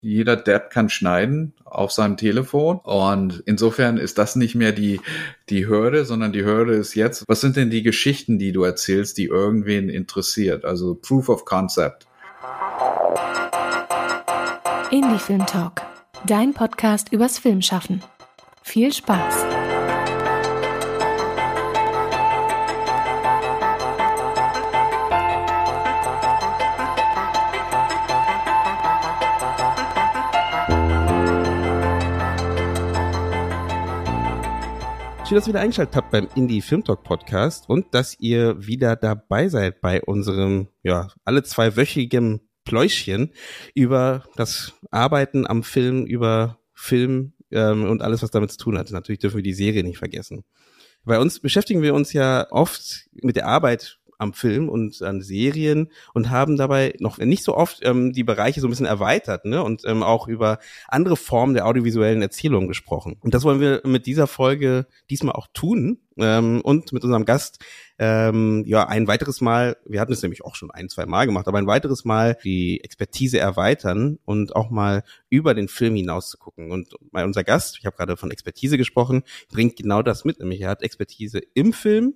jeder Depp kann schneiden auf seinem Telefon. Und insofern ist das nicht mehr die, die Hürde, sondern die Hürde ist jetzt, was sind denn die Geschichten, die du erzählst, die irgendwen interessiert? Also Proof of Concept. Indie Film Talk, dein Podcast übers Filmschaffen. Viel Spaß! Schön, dass ihr wieder eingeschaltet habt beim Indie Film Talk Podcast und dass ihr wieder dabei seid bei unserem, ja, alle zwei wöchigen Pläuschchen über das Arbeiten am Film, über Film ähm, und alles, was damit zu tun hat. Natürlich dürfen wir die Serie nicht vergessen. Bei uns beschäftigen wir uns ja oft mit der Arbeit am Film und an Serien und haben dabei noch nicht so oft ähm, die Bereiche so ein bisschen erweitert ne? und ähm, auch über andere Formen der audiovisuellen Erzählung gesprochen. Und das wollen wir mit dieser Folge diesmal auch tun ähm, und mit unserem Gast ähm, ja ein weiteres Mal, wir hatten es nämlich auch schon ein, zwei Mal gemacht, aber ein weiteres Mal die Expertise erweitern und auch mal über den Film hinaus zu gucken. Und bei unser Gast, ich habe gerade von Expertise gesprochen, bringt genau das mit, nämlich er hat Expertise im Film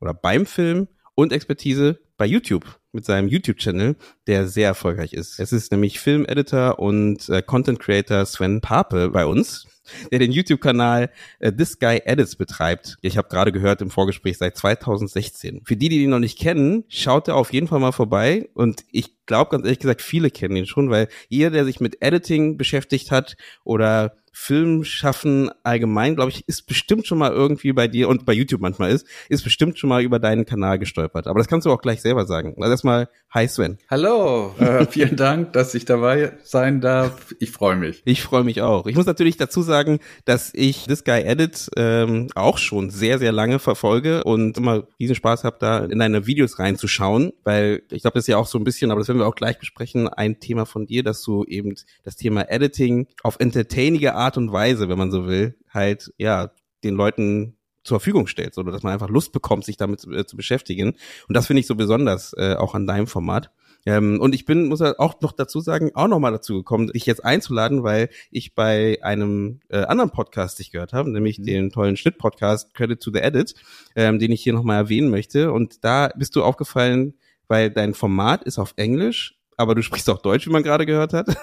oder beim Film und Expertise bei YouTube mit seinem YouTube-Channel, der sehr erfolgreich ist. Es ist nämlich Film-Editor und äh, Content-Creator Sven Pape bei uns, der den YouTube-Kanal äh, This Guy Edits betreibt. Ich habe gerade gehört im Vorgespräch seit 2016. Für die, die ihn noch nicht kennen, schaut er auf jeden Fall mal vorbei und ich glaube ganz ehrlich gesagt, viele kennen ihn schon, weil jeder, der sich mit Editing beschäftigt hat oder Filmschaffen allgemein, glaube ich, ist bestimmt schon mal irgendwie bei dir und bei YouTube manchmal ist, ist bestimmt schon mal über deinen Kanal gestolpert. Aber das kannst du auch gleich selber sagen. Also erstmal, hi Sven. Hallo, äh, vielen Dank, dass ich dabei sein darf. Ich freue mich. Ich freue mich auch. Ich muss natürlich dazu sagen, dass ich This Guy Edit ähm, auch schon sehr, sehr lange verfolge und immer riesen Spaß habe, da in deine Videos reinzuschauen, weil ich glaube, das ist ja auch so ein bisschen, aber das werden wir auch gleich besprechen, ein Thema von dir, dass du eben das Thema Editing auf entertainige Art und Weise, wenn man so will, halt, ja, den Leuten zur Verfügung stellst oder dass man einfach Lust bekommt, sich damit äh, zu beschäftigen. Und das finde ich so besonders äh, auch an deinem Format. Ähm, und ich bin, muss auch noch dazu sagen, auch noch mal dazu gekommen, dich jetzt einzuladen, weil ich bei einem äh, anderen Podcast dich gehört habe, nämlich mhm. den tollen Schnitt-Podcast Credit to the Edit, ähm, den ich hier noch mal erwähnen möchte. Und da bist du aufgefallen, weil dein Format ist auf Englisch, aber du sprichst auch Deutsch, wie man gerade gehört hat.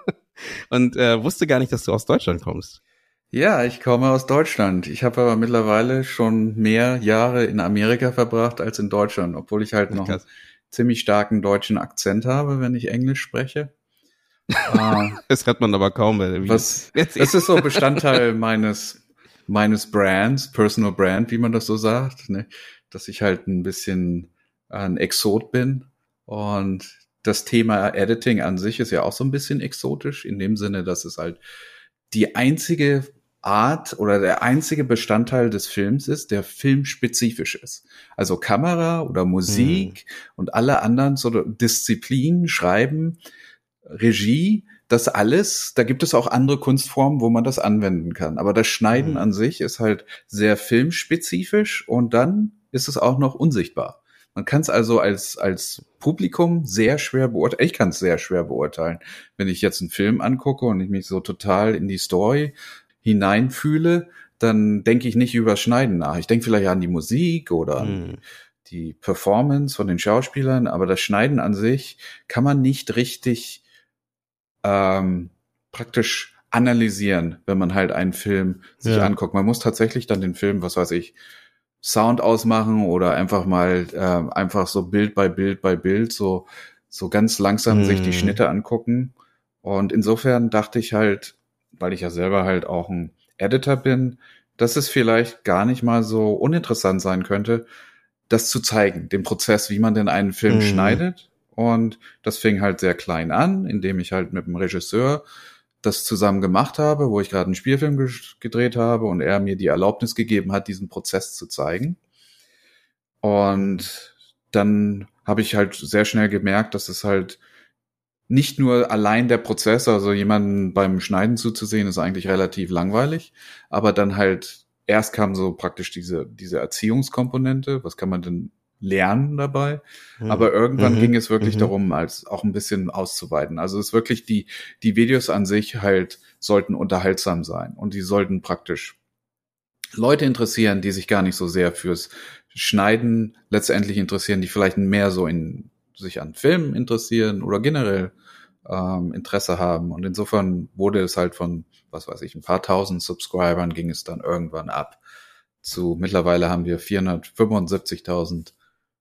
und äh, wusste gar nicht, dass du aus Deutschland kommst. Ja, ich komme aus Deutschland. Ich habe aber mittlerweile schon mehr Jahre in Amerika verbracht als in Deutschland, obwohl ich halt noch einen ziemlich starken deutschen Akzent habe, wenn ich Englisch spreche. Ah. das hat man aber kaum. Was, das ist so Bestandteil meines meines Brands, Personal Brand, wie man das so sagt, ne? dass ich halt ein bisschen ein Exot bin und das Thema Editing an sich ist ja auch so ein bisschen exotisch, in dem Sinne, dass es halt die einzige Art oder der einzige Bestandteil des Films ist, der filmspezifisch ist. Also Kamera oder Musik mhm. und alle anderen so Disziplinen, Schreiben, Regie, das alles, da gibt es auch andere Kunstformen, wo man das anwenden kann. Aber das Schneiden mhm. an sich ist halt sehr filmspezifisch und dann ist es auch noch unsichtbar. Man kann es also als, als Publikum sehr schwer beurteilen. Ich kann es sehr schwer beurteilen. Wenn ich jetzt einen Film angucke und ich mich so total in die Story hineinfühle, dann denke ich nicht über Schneiden nach. Ich denke vielleicht an die Musik oder hm. die Performance von den Schauspielern, aber das Schneiden an sich kann man nicht richtig ähm, praktisch analysieren, wenn man halt einen Film sich ja. anguckt. Man muss tatsächlich dann den Film, was weiß ich, Sound ausmachen oder einfach mal äh, einfach so Bild bei Bild bei Bild so so ganz langsam mm. sich die mhm. Schnitte angucken. Und insofern dachte ich halt, weil ich ja selber halt auch ein Editor bin, dass es vielleicht gar nicht mal so uninteressant sein könnte, das zu zeigen, den Prozess, wie man denn einen Film mm. schneidet. Und das fing halt sehr klein an, indem ich halt mit dem Regisseur das zusammen gemacht habe, wo ich gerade einen Spielfilm gedreht habe und er mir die Erlaubnis gegeben hat, diesen Prozess zu zeigen. Und dann habe ich halt sehr schnell gemerkt, dass es halt nicht nur allein der Prozess, also jemanden beim Schneiden zuzusehen, ist eigentlich relativ langweilig, aber dann halt erst kam so praktisch diese, diese Erziehungskomponente, was kann man denn lernen dabei. Mhm. Aber irgendwann Mhm. ging es wirklich Mhm. darum, als auch ein bisschen auszuweiten. Also es ist wirklich die, die Videos an sich halt sollten unterhaltsam sein und die sollten praktisch Leute interessieren, die sich gar nicht so sehr fürs Schneiden letztendlich interessieren, die vielleicht mehr so in sich an Filmen interessieren oder generell ähm, Interesse haben. Und insofern wurde es halt von, was weiß ich, ein paar tausend Subscribern ging es dann irgendwann ab. Zu mittlerweile haben wir 475.000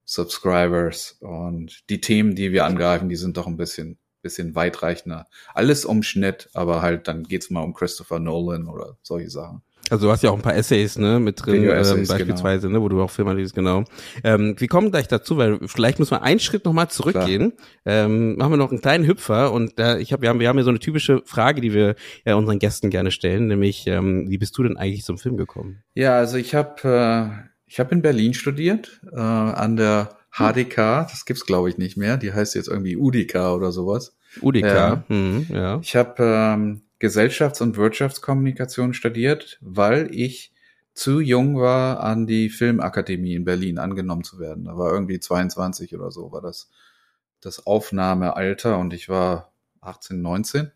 Subscribers und die Themen, die wir angreifen, die sind doch ein bisschen bisschen weitreichender. Alles um Schnitt, aber halt dann geht's mal um Christopher Nolan oder solche Sachen. Also du hast ja auch ein paar Essays ne, mit drin, ähm, beispielsweise, ne, wo du auch Filme liest, genau. Ähm, wir kommen gleich dazu, weil vielleicht müssen wir einen Schritt nochmal zurückgehen. Ähm, machen wir noch einen kleinen Hüpfer und da, ich hab, wir haben wir haben ja so eine typische Frage, die wir ja unseren Gästen gerne stellen, nämlich ähm, wie bist du denn eigentlich zum Film gekommen? Ja, also ich habe äh, ich habe in Berlin studiert äh, an der HDK. Das gibt's glaube ich nicht mehr. Die heißt jetzt irgendwie UDK oder sowas. UDK, Ja. mhm, ja. Ich habe ähm, Gesellschafts- und Wirtschaftskommunikation studiert, weil ich zu jung war, an die Filmakademie in Berlin angenommen zu werden. Da war irgendwie 22 oder so, war das das Aufnahmealter und ich war 18, 19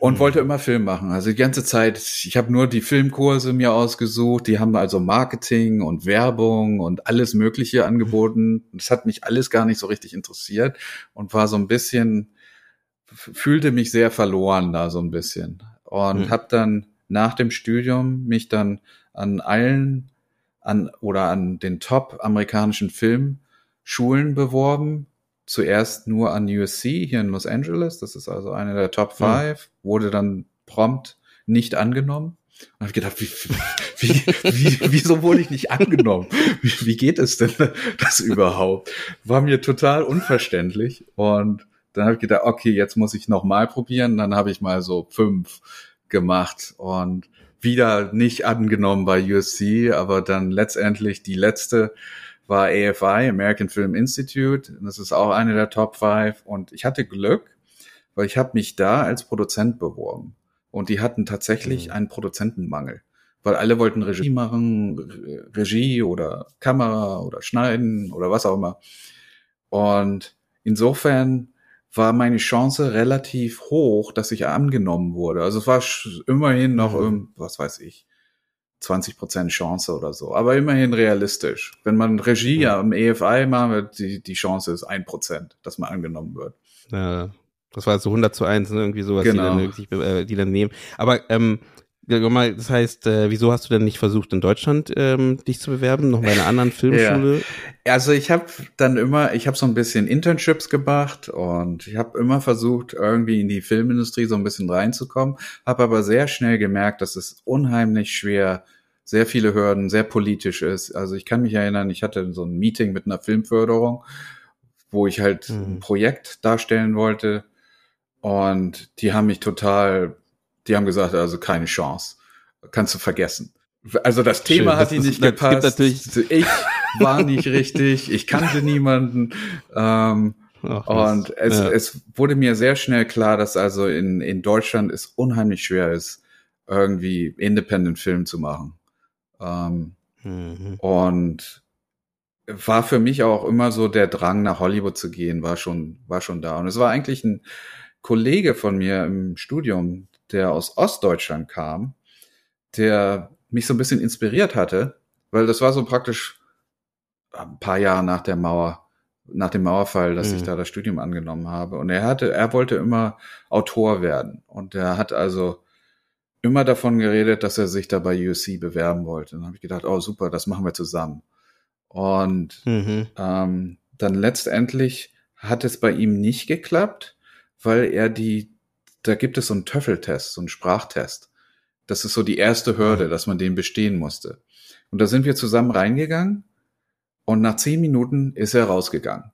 und Mhm. wollte immer Film machen. Also die ganze Zeit, ich habe nur die Filmkurse mir ausgesucht, die haben also Marketing und Werbung und alles Mögliche angeboten. Das hat mich alles gar nicht so richtig interessiert und war so ein bisschen, fühlte mich sehr verloren da so ein bisschen. Und Mhm. habe dann nach dem Studium mich dann an allen an oder an den top amerikanischen Filmschulen beworben. Zuerst nur an USC hier in Los Angeles, das ist also eine der Top Mhm. Five, wurde dann prompt nicht angenommen. Und habe gedacht, wie, wie, wie, wieso wurde ich nicht angenommen? Wie, wie geht es denn das überhaupt? War mir total unverständlich. Und dann habe ich gedacht, okay, jetzt muss ich noch mal probieren. Dann habe ich mal so fünf gemacht und wieder nicht angenommen bei USC, aber dann letztendlich die letzte war AFI, American Film Institute. Das ist auch eine der Top Five. Und ich hatte Glück, weil ich habe mich da als Produzent beworben. Und die hatten tatsächlich Mhm. einen Produzentenmangel. Weil alle wollten Regie machen, Re- Regie oder Kamera oder Schneiden oder was auch immer. Und insofern war meine Chance relativ hoch, dass ich angenommen wurde. Also es war immerhin noch, Mhm. was weiß ich, 20 Prozent Chance oder so. Aber immerhin realistisch. Wenn man Regie Mhm. am EFI macht, wird die, die Chance ist ein Prozent, dass man angenommen wird. Ja, das war so 100 zu 1, ne? irgendwie sowas, Genau. die, dann, äh, die dann nehmen. Aber ähm, mal, das heißt, äh, wieso hast du denn nicht versucht, in Deutschland ähm, dich zu bewerben, noch bei einer anderen Filmschule? Also ich habe dann immer, ich habe so ein bisschen Internships gemacht und ich habe immer versucht, irgendwie in die Filmindustrie so ein bisschen reinzukommen, habe aber sehr schnell gemerkt, dass es unheimlich schwer, sehr viele Hürden, sehr politisch ist. Also ich kann mich erinnern, ich hatte so ein Meeting mit einer Filmförderung, wo ich halt Mhm. ein Projekt darstellen wollte und die haben mich total, die haben gesagt, also keine Chance, kannst du vergessen. Also das Schön, Thema das hat ihnen nicht gepasst. natürlich- Ich war nicht richtig, ich kannte niemanden. Ähm, Ach, und es, ja. es wurde mir sehr schnell klar, dass also in, in Deutschland es unheimlich schwer ist, irgendwie Independent Film zu machen. Ähm, Mhm. und war für mich auch immer so der Drang nach Hollywood zu gehen, war schon, war schon da. Und es war eigentlich ein Kollege von mir im Studium, der aus Ostdeutschland kam, der mich so ein bisschen inspiriert hatte, weil das war so praktisch ein paar Jahre nach der Mauer, nach dem Mauerfall, dass Mhm. ich da das Studium angenommen habe. Und er hatte, er wollte immer Autor werden. Und er hat also immer davon geredet, dass er sich da bei USC bewerben wollte. Und dann habe ich gedacht, oh super, das machen wir zusammen. Und Mhm. ähm, dann letztendlich hat es bei ihm nicht geklappt, weil er die, da gibt es so einen Töffeltest, so einen Sprachtest. Das ist so die erste Hürde, dass man den bestehen musste. Und da sind wir zusammen reingegangen und nach zehn Minuten ist er rausgegangen.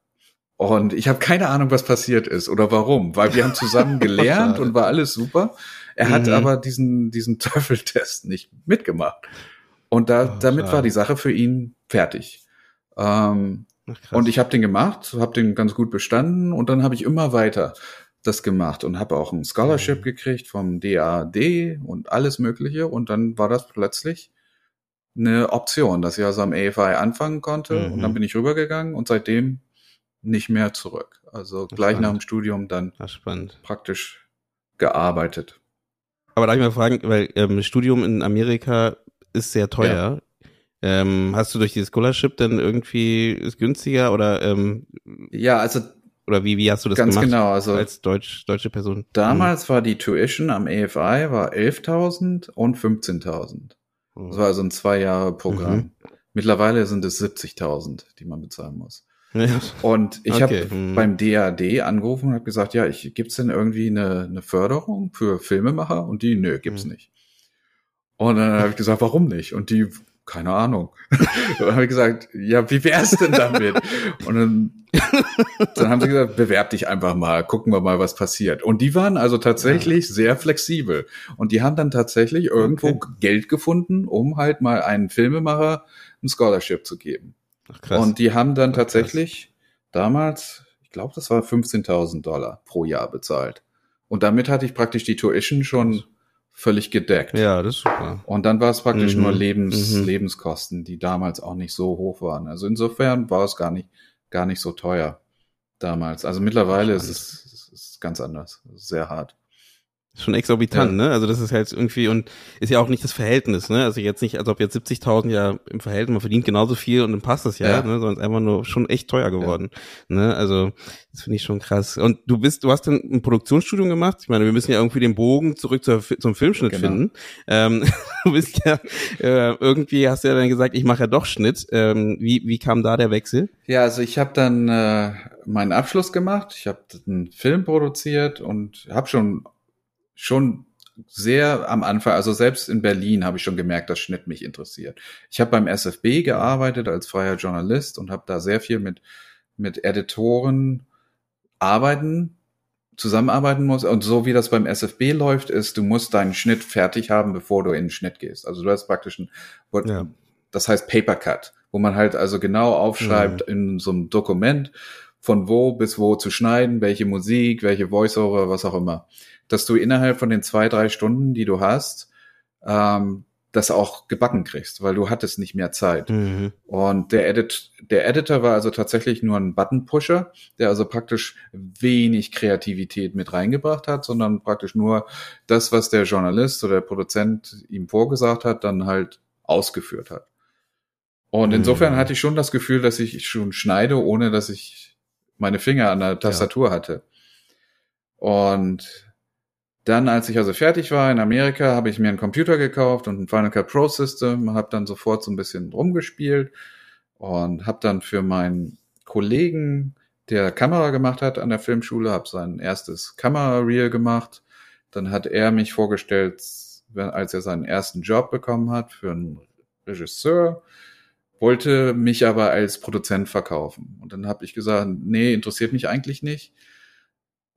Und ich habe keine Ahnung, was passiert ist oder warum, weil wir haben zusammen gelernt Schade. und war alles super. Er hat Mhm. aber diesen, diesen Töffeltest nicht mitgemacht. Und da, Oh, damit schade. war die Sache für ihn fertig. Ähm, Ach, und ich habe den gemacht, habe den ganz gut bestanden und dann habe ich immer weiter das gemacht und habe auch ein Scholarship Mhm. gekriegt vom DAD und alles Mögliche und dann war das plötzlich eine Option, dass ich also am AFI anfangen konnte Mhm. und dann bin ich rübergegangen und seitdem nicht mehr zurück. Also gleich Spannend. nach dem Studium dann praktisch gearbeitet. Aber darf ich mal fragen, weil ähm, Studium in Amerika ist sehr teuer. Ähm, hast du durch die Scholarship dann irgendwie ist günstiger oder ähm, Ja, also oder wie wie hast du das ganz gemacht genau. Also als deutsch deutsche Person? damals war die Tuition am AFI war 11.000 und 15.000. Hm. Das war also ein zwei Jahre Programm. Mhm. Mittlerweile sind es 70.000, die man bezahlen muss. Ja. Und ich Okay, habe hm. beim DAD angerufen und habe gesagt, ja, ich, gibt's denn irgendwie eine, eine Förderung für Filmemacher? Und die, nö, gibt's Hm. nicht. Und dann habe ich gesagt, warum nicht? Und die, keine Ahnung. dann habe ich gesagt, ja, wie wär's denn damit? und dann, dann haben sie gesagt, bewerb dich einfach mal, gucken wir mal, was passiert. Und die waren also tatsächlich sehr flexibel. Und die haben dann tatsächlich irgendwo Okay. Geld gefunden, um halt mal einen Filmemacher ein Scholarship zu geben. Ach, krass. Und die haben dann Ach, krass. tatsächlich damals, ich glaube, das war 15.000 Dollar pro Jahr bezahlt. Und damit hatte ich praktisch die Tuition schon völlig gedeckt. ja, das ist super. Und dann war es praktisch Mhm. nur Lebens, Mhm. Lebenskosten, die damals auch nicht so hoch waren. Also insofern war es gar nicht, gar nicht so teuer damals. Also mittlerweile ist es, es ist ganz anders. Sehr hart. Schon exorbitant, Ja. ne? Also das ist halt irgendwie und ist ja auch nicht das Verhältnis, ne? Also jetzt nicht, als ob jetzt 70.000 ja im Verhältnis, man verdient genauso viel und dann passt das ja, Ja. ne? Sondern es ist einfach nur schon echt teuer geworden, ne? Also das finde ich schon krass. Und du bist, du hast dann ein Produktionsstudium gemacht. Ich meine, wir müssen ja irgendwie den Bogen zurück zur, zum Filmschnitt Genau. finden. Ähm, du bist ja äh, irgendwie hast du ja dann gesagt, ich mache ja doch Schnitt. Ähm, wie wie kam da der Wechsel? Ja, also ich habe dann äh, meinen Abschluss gemacht. Ich habe einen Film produziert und habe schon schon sehr am Anfang, also selbst in Berlin habe ich schon gemerkt, dass Schnitt mich interessiert. Ich habe beim SFB gearbeitet als freier Journalist und habe da sehr viel mit mit Editoren arbeiten, zusammenarbeiten muss. Und so wie das beim SFB läuft, ist, du musst deinen Schnitt fertig haben, bevor du in den Schnitt gehst. Also du hast praktisch ein, Ja. das heißt Paper Cut, wo man halt also genau aufschreibt in so einem Dokument, von wo bis wo zu schneiden, welche Musik, welche Voiceover, was auch immer. Dass du innerhalb von den zwei, drei Stunden, die du hast, ähm, das auch gebacken kriegst, weil du hattest nicht mehr Zeit. Mhm. Und der, Edit, der Editor war also tatsächlich nur ein Button-Pusher, der also praktisch wenig Kreativität mit reingebracht hat, sondern praktisch nur das, was der Journalist oder der Produzent ihm vorgesagt hat, dann halt ausgeführt hat. Und insofern Mhm. hatte ich schon das Gefühl, dass ich schon schneide, ohne dass ich meine Finger an der Tastatur hatte. Und dann, als ich also fertig war in Amerika, habe ich mir einen Computer gekauft und ein Final Cut Pro System, habe dann sofort so ein bisschen rumgespielt und habe dann für meinen Kollegen, der Kamera gemacht hat an der Filmschule, habe sein erstes Kamera-Reel gemacht. Dann hat er mich vorgestellt, als er seinen ersten Job bekommen hat für einen Regisseur, wollte mich aber als Produzent verkaufen. Und dann habe ich gesagt, nee, interessiert mich eigentlich nicht.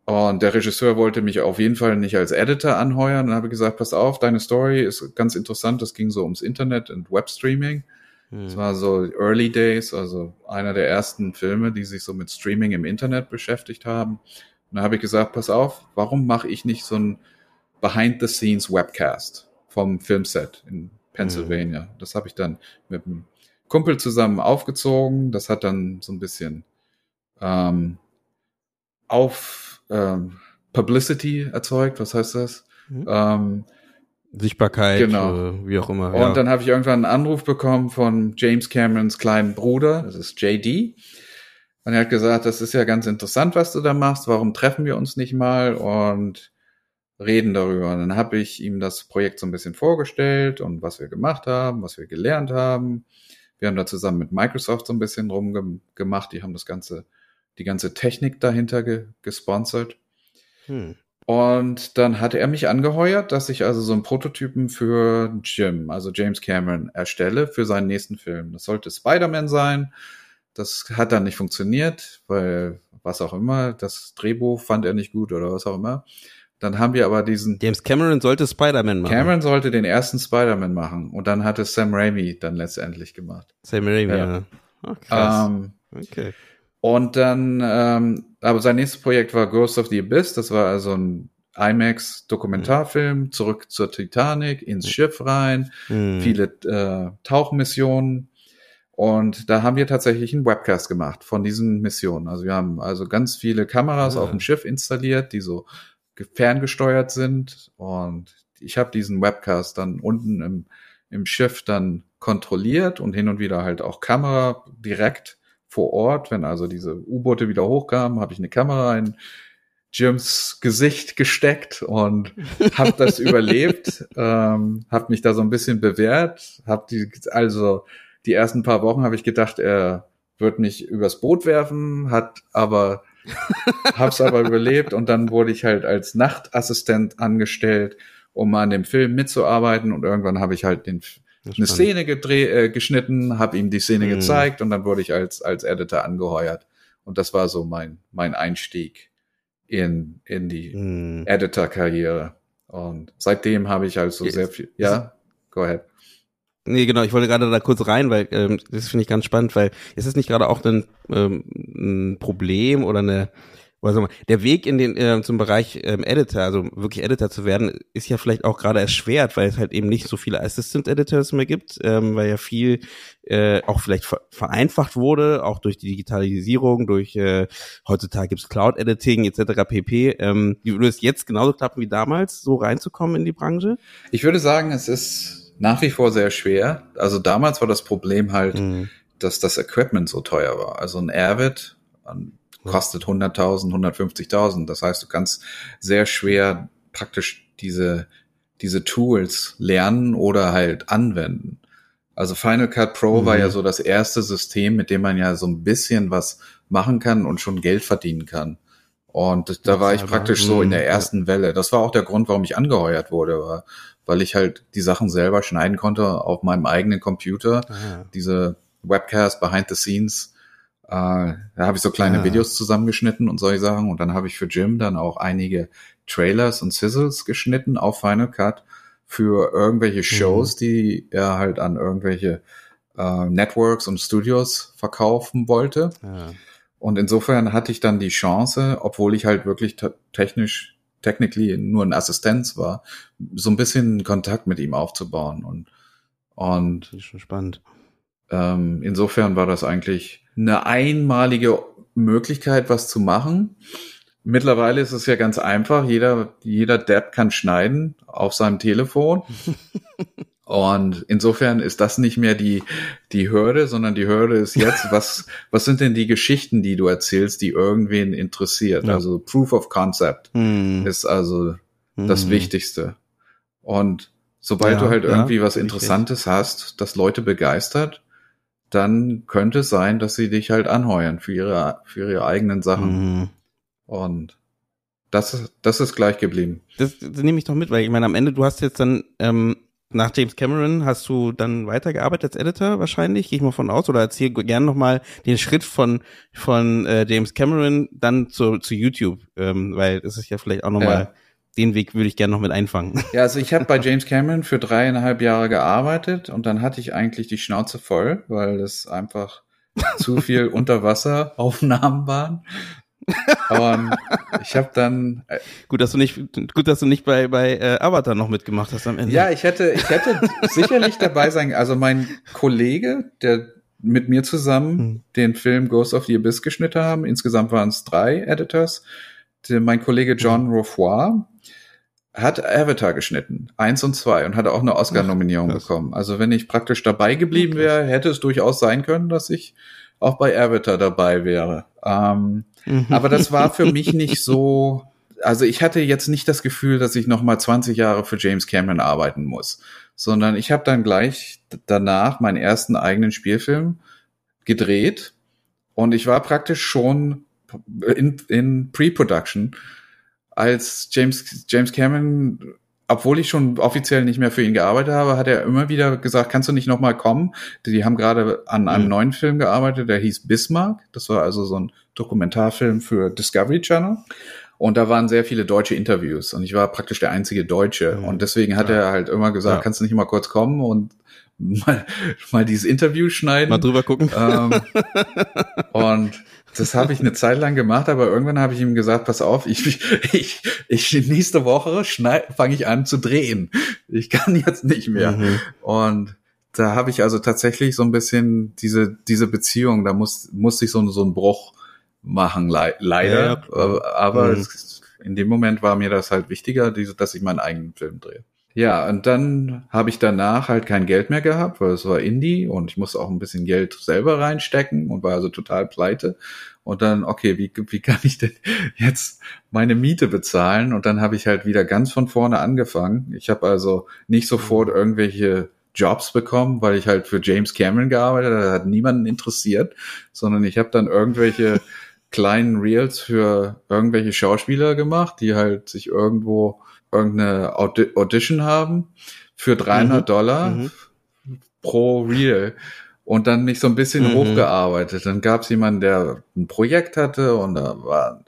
Und der Regisseur wollte mich auf jeden Fall nicht als Editor anheuern. Dann habe ich gesagt, pass auf, deine Story ist ganz interessant. Das ging so ums Internet und Webstreaming. Es Mhm. war so Early Days, also einer der ersten Filme, die sich so mit Streaming im Internet beschäftigt haben. Und da habe ich gesagt, pass auf, warum mache ich nicht so ein Behind-the-Scenes Webcast vom Filmset in Pennsylvania? Das habe ich dann mit einem Kumpel zusammen aufgezogen. Das hat dann so ein bisschen ähm, auf ähm, Publicity erzeugt. Was heißt das? Mhm. Ähm, Sichtbarkeit, Genau. äh, wie auch immer. und dann habe ich irgendwann einen Anruf bekommen von James Camerons kleinen Bruder, das ist JD. Und er hat gesagt, das ist ja ganz interessant, was du da machst. Warum treffen wir uns nicht mal und reden darüber? Und dann habe ich ihm das Projekt so ein bisschen vorgestellt und was wir gemacht haben, was wir gelernt haben. Wir haben da zusammen mit Microsoft so ein bisschen rumgemacht. Die haben das ganze, die ganze Technik dahinter ge gesponsert. hm. Und dann hatte er mich angeheuert, dass ich also so einen Prototypen für Jim, also James Cameron, erstelle für seinen nächsten Film. Das sollte Spider-Man sein. Das hat dann nicht funktioniert, weil was auch immer, das Drehbuch fand er nicht gut oder was auch immer. Dann haben wir aber diesen James Cameron sollte Spider-Man machen. Cameron sollte den ersten Spider-Man machen und dann hat es Sam Raimi dann letztendlich gemacht. Sam Raimi, Ja. ja. Oh, krass. Ähm, okay. Und dann, ähm, aber sein nächstes Projekt war Ghost of the Abyss. Das war also ein IMAX Dokumentarfilm, zurück zur Titanic, ins Schiff rein, Mhm. viele äh, Tauchmissionen. Und da haben wir tatsächlich einen Webcast gemacht von diesen Missionen. Also wir haben also ganz viele Kameras Ah. auf dem Schiff installiert, die so ge- ferngesteuert sind. Und ich habe diesen Webcast dann unten im, im Schiff dann kontrolliert und hin und wieder halt auch Kamera direkt vor Ort. Wenn also diese U-Boote wieder hochkamen, habe ich eine Kamera in Jims Gesicht gesteckt und habe das überlebt, ähm, habe mich da so ein bisschen bewährt, habe die also die ersten paar Wochen habe ich gedacht, er wird mich übers Boot werfen, hat aber hab's aber überlebt und dann wurde ich halt als Nachtassistent angestellt, um an dem Film mitzuarbeiten und irgendwann habe ich halt den eine Spannend. Szene gedreht, äh, geschnitten, habe ihm die Szene Mhm. gezeigt und dann wurde ich als als Editor angeheuert und das war so mein mein Einstieg in in die Mhm. Editor-Karriere und seitdem habe ich also Jetzt- sehr viel. Ja, go ahead. Nee, genau, ich wollte gerade da kurz rein, weil ähm, das finde ich ganz spannend, weil ist es nicht gerade auch ein, ähm, ein Problem oder eine, man, der Weg in den äh, zum Bereich ähm, Editor, also wirklich Editor zu werden, ist ja vielleicht auch gerade erschwert, weil es halt eben nicht so viele Assistant Editors mehr gibt, ähm, weil ja viel äh, auch vielleicht ver vereinfacht wurde, auch durch die Digitalisierung, durch äh, heutzutage gibt's Cloud Editing etc. pp. Ähm, würde es jetzt genauso klappen wie damals, so reinzukommen in die Branche? Ich würde sagen, es ist nach wie vor sehr schwer. Also damals war das Problem halt, Mhm. dass das Equipment so teuer war. Also ein Avid kostet 100.000, 150.000. Das heißt, du kannst sehr schwer praktisch diese, diese Tools lernen oder halt anwenden. Also Final Cut Pro Mhm. war ja so das erste System, mit dem man ja so ein bisschen was machen kann und schon Geld verdienen kann. Und da war ich praktisch so in mhm, der ja. ersten Welle. Das war auch der Grund, warum ich angeheuert wurde, war, weil ich halt die Sachen selber schneiden konnte auf meinem eigenen Computer Ah. diese Webcast behind the scenes. Äh, da habe ich so kleine Ah. Videos zusammengeschnitten und solche Sachen. Und dann habe ich für Jim dann auch einige Trailers und Sizzles geschnitten auf Final Cut für irgendwelche Shows, die er halt an irgendwelche äh, Networks und Studios verkaufen wollte. Ja. Und insofern hatte ich dann die Chance, obwohl ich halt wirklich te- technisch, technically nur ein Assistenz war, so ein bisschen Kontakt mit ihm aufzubauen. Und, und Das ist schon spannend. ähm, insofern war das eigentlich eine einmalige Möglichkeit, was zu machen. Mittlerweile ist es ja ganz einfach. Jeder, jeder Depp kann schneiden auf seinem Telefon. Und insofern ist das nicht mehr die, die Hürde, sondern die Hürde ist jetzt, was, was sind denn die Geschichten, die du erzählst, die irgendwen interessiert? Ja. Also Proof of Concept Hm. ist also das Hm. Wichtigste. Und sobald Ja, du halt ja, irgendwie was völlig Interessantes hast, das Leute begeistert, dann könnte es sein, dass sie dich halt anheuern für ihre, für ihre eigenen Sachen. Hm. Und das, ist- das ist gleich geblieben. Das, das nehme ich doch mit, weil ich meine, am Ende, du hast jetzt dann, ähm, nach James Cameron hast du dann weitergearbeitet als Editor wahrscheinlich, gehe ich mal von aus, oder erzähl gerne nochmal den Schritt von, von äh, James Cameron dann zu, zu YouTube, ähm, weil das ist ja vielleicht auch nochmal, Ja. Den Weg würde ich gerne noch mit einfangen. Ja, also ich habe bei James Cameron für dreieinhalb Jahre gearbeitet und dann hatte ich eigentlich die Schnauze voll, weil es einfach zu viel Unterwasseraufnahmen waren. Und ich habe dann äh, gut, dass du nicht, gut, dass du nicht bei, bei äh, Avatar noch mitgemacht hast am Ende. Ja, ich hätte, ich hätte sicherlich dabei sein. Also mein Kollege, der mit mir zusammen Hm. den Film Ghost of the Abyss geschnitten haben, insgesamt waren es drei Editors. Der, mein Kollege John Hm. Rofoy hat Avatar geschnitten, eins und zwei, und hatte auch eine Oscar-Nominierung bekommen. Also wenn ich praktisch dabei geblieben Krass. wäre, hätte es durchaus sein können, dass ich auch bei Avatar dabei wäre. Ähm, Mhm. aber das war für mich nicht so. Also ich hatte jetzt nicht das Gefühl, dass ich noch mal 20 Jahre für James Cameron arbeiten muss, sondern ich habe dann gleich danach meinen ersten eigenen Spielfilm gedreht und ich war praktisch schon in, in Pre-Production, als James James Cameron, obwohl ich schon offiziell nicht mehr für ihn gearbeitet habe, hat er immer wieder gesagt, kannst du nicht noch mal kommen? Die haben gerade an einem Mhm. neuen Film gearbeitet, der hieß Bismarck. Das war also so ein Dokumentarfilm für Discovery Channel. Und da waren sehr viele deutsche Interviews und ich war praktisch der einzige Deutsche. Mhm. Und deswegen hat ja. er halt immer gesagt, ja. kannst du nicht mal kurz kommen und mal, mal dieses Interview schneiden. Mal drüber gucken. Ähm, und das habe ich eine Zeit lang gemacht, aber irgendwann habe ich ihm gesagt, pass auf, ich, ich, ich nächste Woche fange ich an zu drehen. Ich kann jetzt nicht mehr. Mhm. Und da habe ich also tatsächlich so ein bisschen diese, diese Beziehung, da muss, musste ich so, so einen Bruch machen, le leider. Ja, aber mhm. es, in dem Moment war mir das halt wichtiger, diese, dass ich meinen eigenen Film drehe. Ja, und dann habe ich danach halt kein Geld mehr gehabt, weil es war Indie und ich musste auch ein bisschen Geld selber reinstecken und war also total pleite. Und dann, okay, wie, wie kann ich denn jetzt meine Miete bezahlen? Und dann habe ich halt wieder ganz von vorne angefangen. Ich habe also nicht sofort mhm. irgendwelche Jobs bekommen, weil ich halt für James Cameron gearbeitet habe. Das hat niemanden interessiert, sondern ich habe dann irgendwelche kleinen Reels für irgendwelche Schauspieler gemacht, die halt sich irgendwo irgendeine Audi Audition haben für 300 mhm. Dollar mhm. pro Reel und dann mich so ein bisschen mhm. hochgearbeitet. Dann gab es jemanden, der ein Projekt hatte und da war,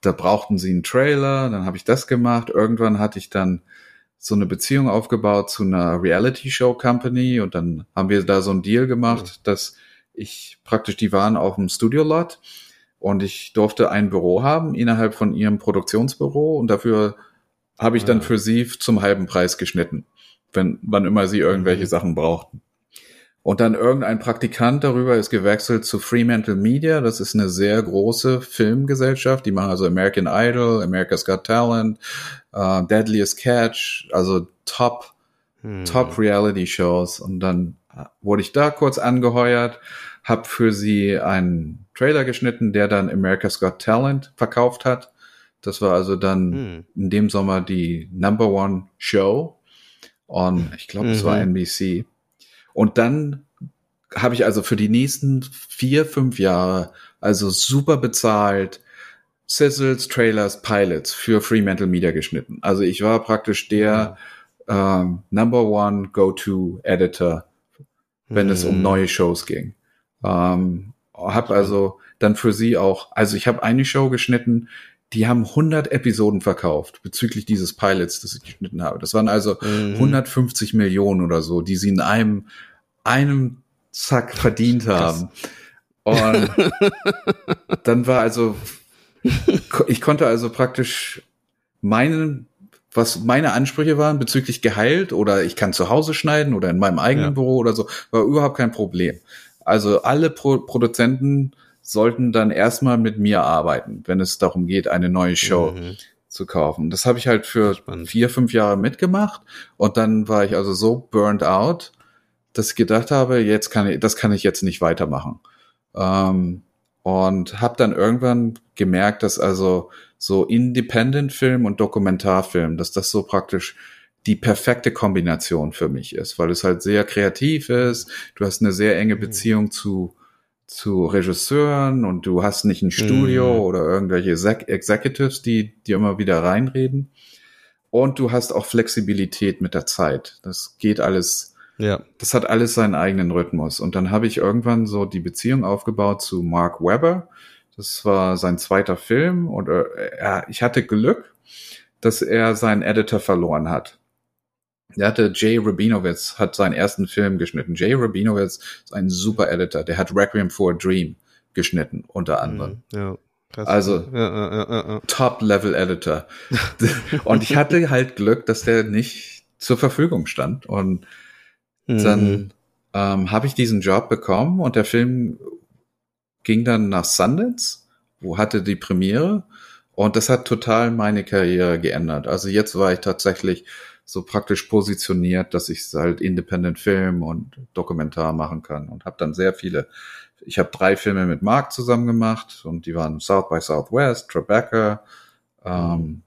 da brauchten sie einen Trailer, dann habe ich das gemacht. Irgendwann hatte ich dann so eine Beziehung aufgebaut zu einer Reality Show Company und dann haben wir da so einen Deal gemacht, mhm. dass ich praktisch die waren auf dem Studio Lot und ich durfte ein Büro haben innerhalb von ihrem Produktionsbüro und dafür habe ich dann für sie zum halben Preis geschnitten, wenn wann immer sie irgendwelche mhm. Sachen brauchten. Und dann irgendein Praktikant darüber ist gewechselt zu Fremantle Media. Das ist eine sehr große Filmgesellschaft. Die machen also American Idol, America's Got Talent, uh, Deadliest Catch, also Top, hm. Top Reality Shows. Und dann wurde ich da kurz angeheuert, habe für sie einen Trailer geschnitten, der dann America's Got Talent verkauft hat. Das war also dann hm. in dem Sommer die Number One Show. Und ich glaube, es mhm. war NBC. Und dann habe ich also für die nächsten vier, fünf Jahre also super bezahlt Sizzles, Trailers, Pilots für Fremantle Media geschnitten. Also ich war praktisch der ja. ähm, Number One Go-To Editor, wenn mhm. es um mhm. neue Shows ging. Ähm, hab also dann für sie auch, also ich habe eine Show geschnitten, die haben 100 Episoden verkauft bezüglich dieses Pilots, das ich geschnitten habe. Das waren also mhm. 150 Millionen oder so, die sie in einem, einem Zack verdient haben. Und dann war also, ich konnte also praktisch meinen, was meine Ansprüche waren bezüglich Gehalt oder ich kann zu Hause schneiden oder in meinem eigenen ja. Büro oder so, war überhaupt kein Problem. Also alle Pro Produzenten sollten dann erstmal mit mir arbeiten, wenn es darum geht, eine neue Show mhm. zu kaufen. Das habe ich halt für Spannend. vier, fünf Jahre mitgemacht und dann war ich also so burned out, dass ich gedacht habe, jetzt kann ich, das kann ich jetzt nicht weitermachen. Ähm, und habe dann irgendwann gemerkt, dass also so Independent-Film und Dokumentarfilm, dass das so praktisch die perfekte Kombination für mich ist, weil es halt sehr kreativ ist. Du hast eine sehr enge mhm. Beziehung zu zu Regisseuren und du hast nicht ein Studio mm. oder irgendwelche Executives, die dir immer wieder reinreden. Und du hast auch Flexibilität mit der Zeit. Das geht alles. Ja. Das hat alles seinen eigenen Rhythmus. Und dann habe ich irgendwann so die Beziehung aufgebaut zu Mark Webber. Das war sein zweiter Film und äh, ich hatte Glück, dass er seinen Editor verloren hat. Der hatte Jay Rabinowitz, hat seinen ersten Film geschnitten. Jay Rabinowitz ist ein super Editor. Der hat Requiem for a Dream geschnitten, unter anderem. Mhm, ja. Krass. Also ja, ja, Top-Level-Editor. und ich hatte halt Glück, dass der nicht zur Verfügung stand. Und mhm. dann ähm, habe ich diesen Job bekommen und der Film ging dann nach Sundance, wo hatte die Premiere. Und das hat total meine Karriere geändert. Also jetzt war ich tatsächlich so praktisch positioniert, dass ich halt Independent Film und Dokumentar machen kann und habe dann sehr viele. Ich habe drei Filme mit Mark zusammen gemacht und die waren South by Southwest, Tribeca, ähm,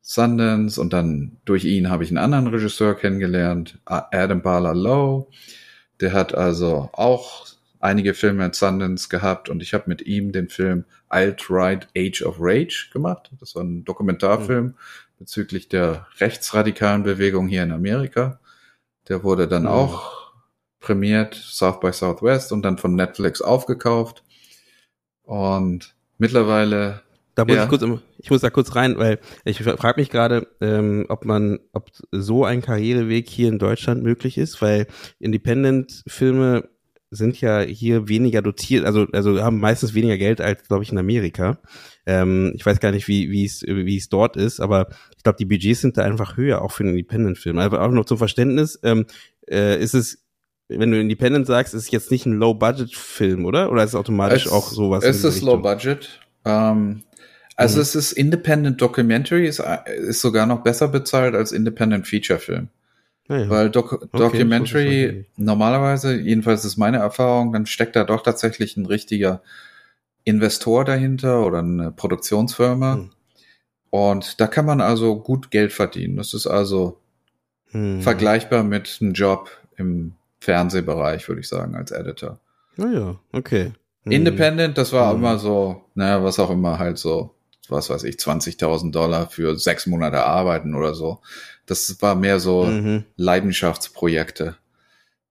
Sundance und dann durch ihn habe ich einen anderen Regisseur kennengelernt, Adam Bala Lowe. Der hat also auch einige Filme mit Sundance gehabt und ich habe mit ihm den Film Alt-Right Age of Rage gemacht. Das war ein Dokumentarfilm mhm bezüglich der rechtsradikalen Bewegung hier in Amerika. Der wurde dann mhm. auch prämiert, South by Southwest und dann von Netflix aufgekauft. Und mittlerweile Da muss Ja. ich kurz, ich muss da kurz rein, weil ich frage mich gerade, ähm, ob man, ob so ein Karriereweg hier in Deutschland möglich ist, weil Independent-Filme sind ja hier weniger dotiert, also also haben meistens weniger Geld als, glaube ich, in Amerika. Ähm, ich weiß gar nicht, wie wie es wie es dort ist, aber ich glaube, die Budgets sind da einfach höher, auch für einen Independent-Film. Aber auch noch zum Verständnis, ähm, äh, ist es, wenn du Independent sagst, ist es jetzt nicht ein Low-Budget-Film, oder? Oder ist es automatisch auch sowas? Es ist Richtung? low budget. Ähm, also Mhm. es ist Independent Documentary, ist, ist sogar noch besser bezahlt als Independent Feature Film. Ah, ja. Weil Doc ich Documentary normalerweise, jedenfalls ist meine Erfahrung, dann steckt da doch tatsächlich ein richtiger Investor dahinter oder eine Produktionsfirma. Hm. Und da kann man also gut Geld verdienen. Das ist also Hm. vergleichbar mit einem Job im Fernsehbereich, würde ich sagen, als Editor. Naja, okay. Hm. Independent, das war Mhm. immer so, naja, was auch immer halt so, was weiß ich, 20.000 Dollar für sechs Monate arbeiten oder so. Das war mehr so Mhm. Leidenschaftsprojekte.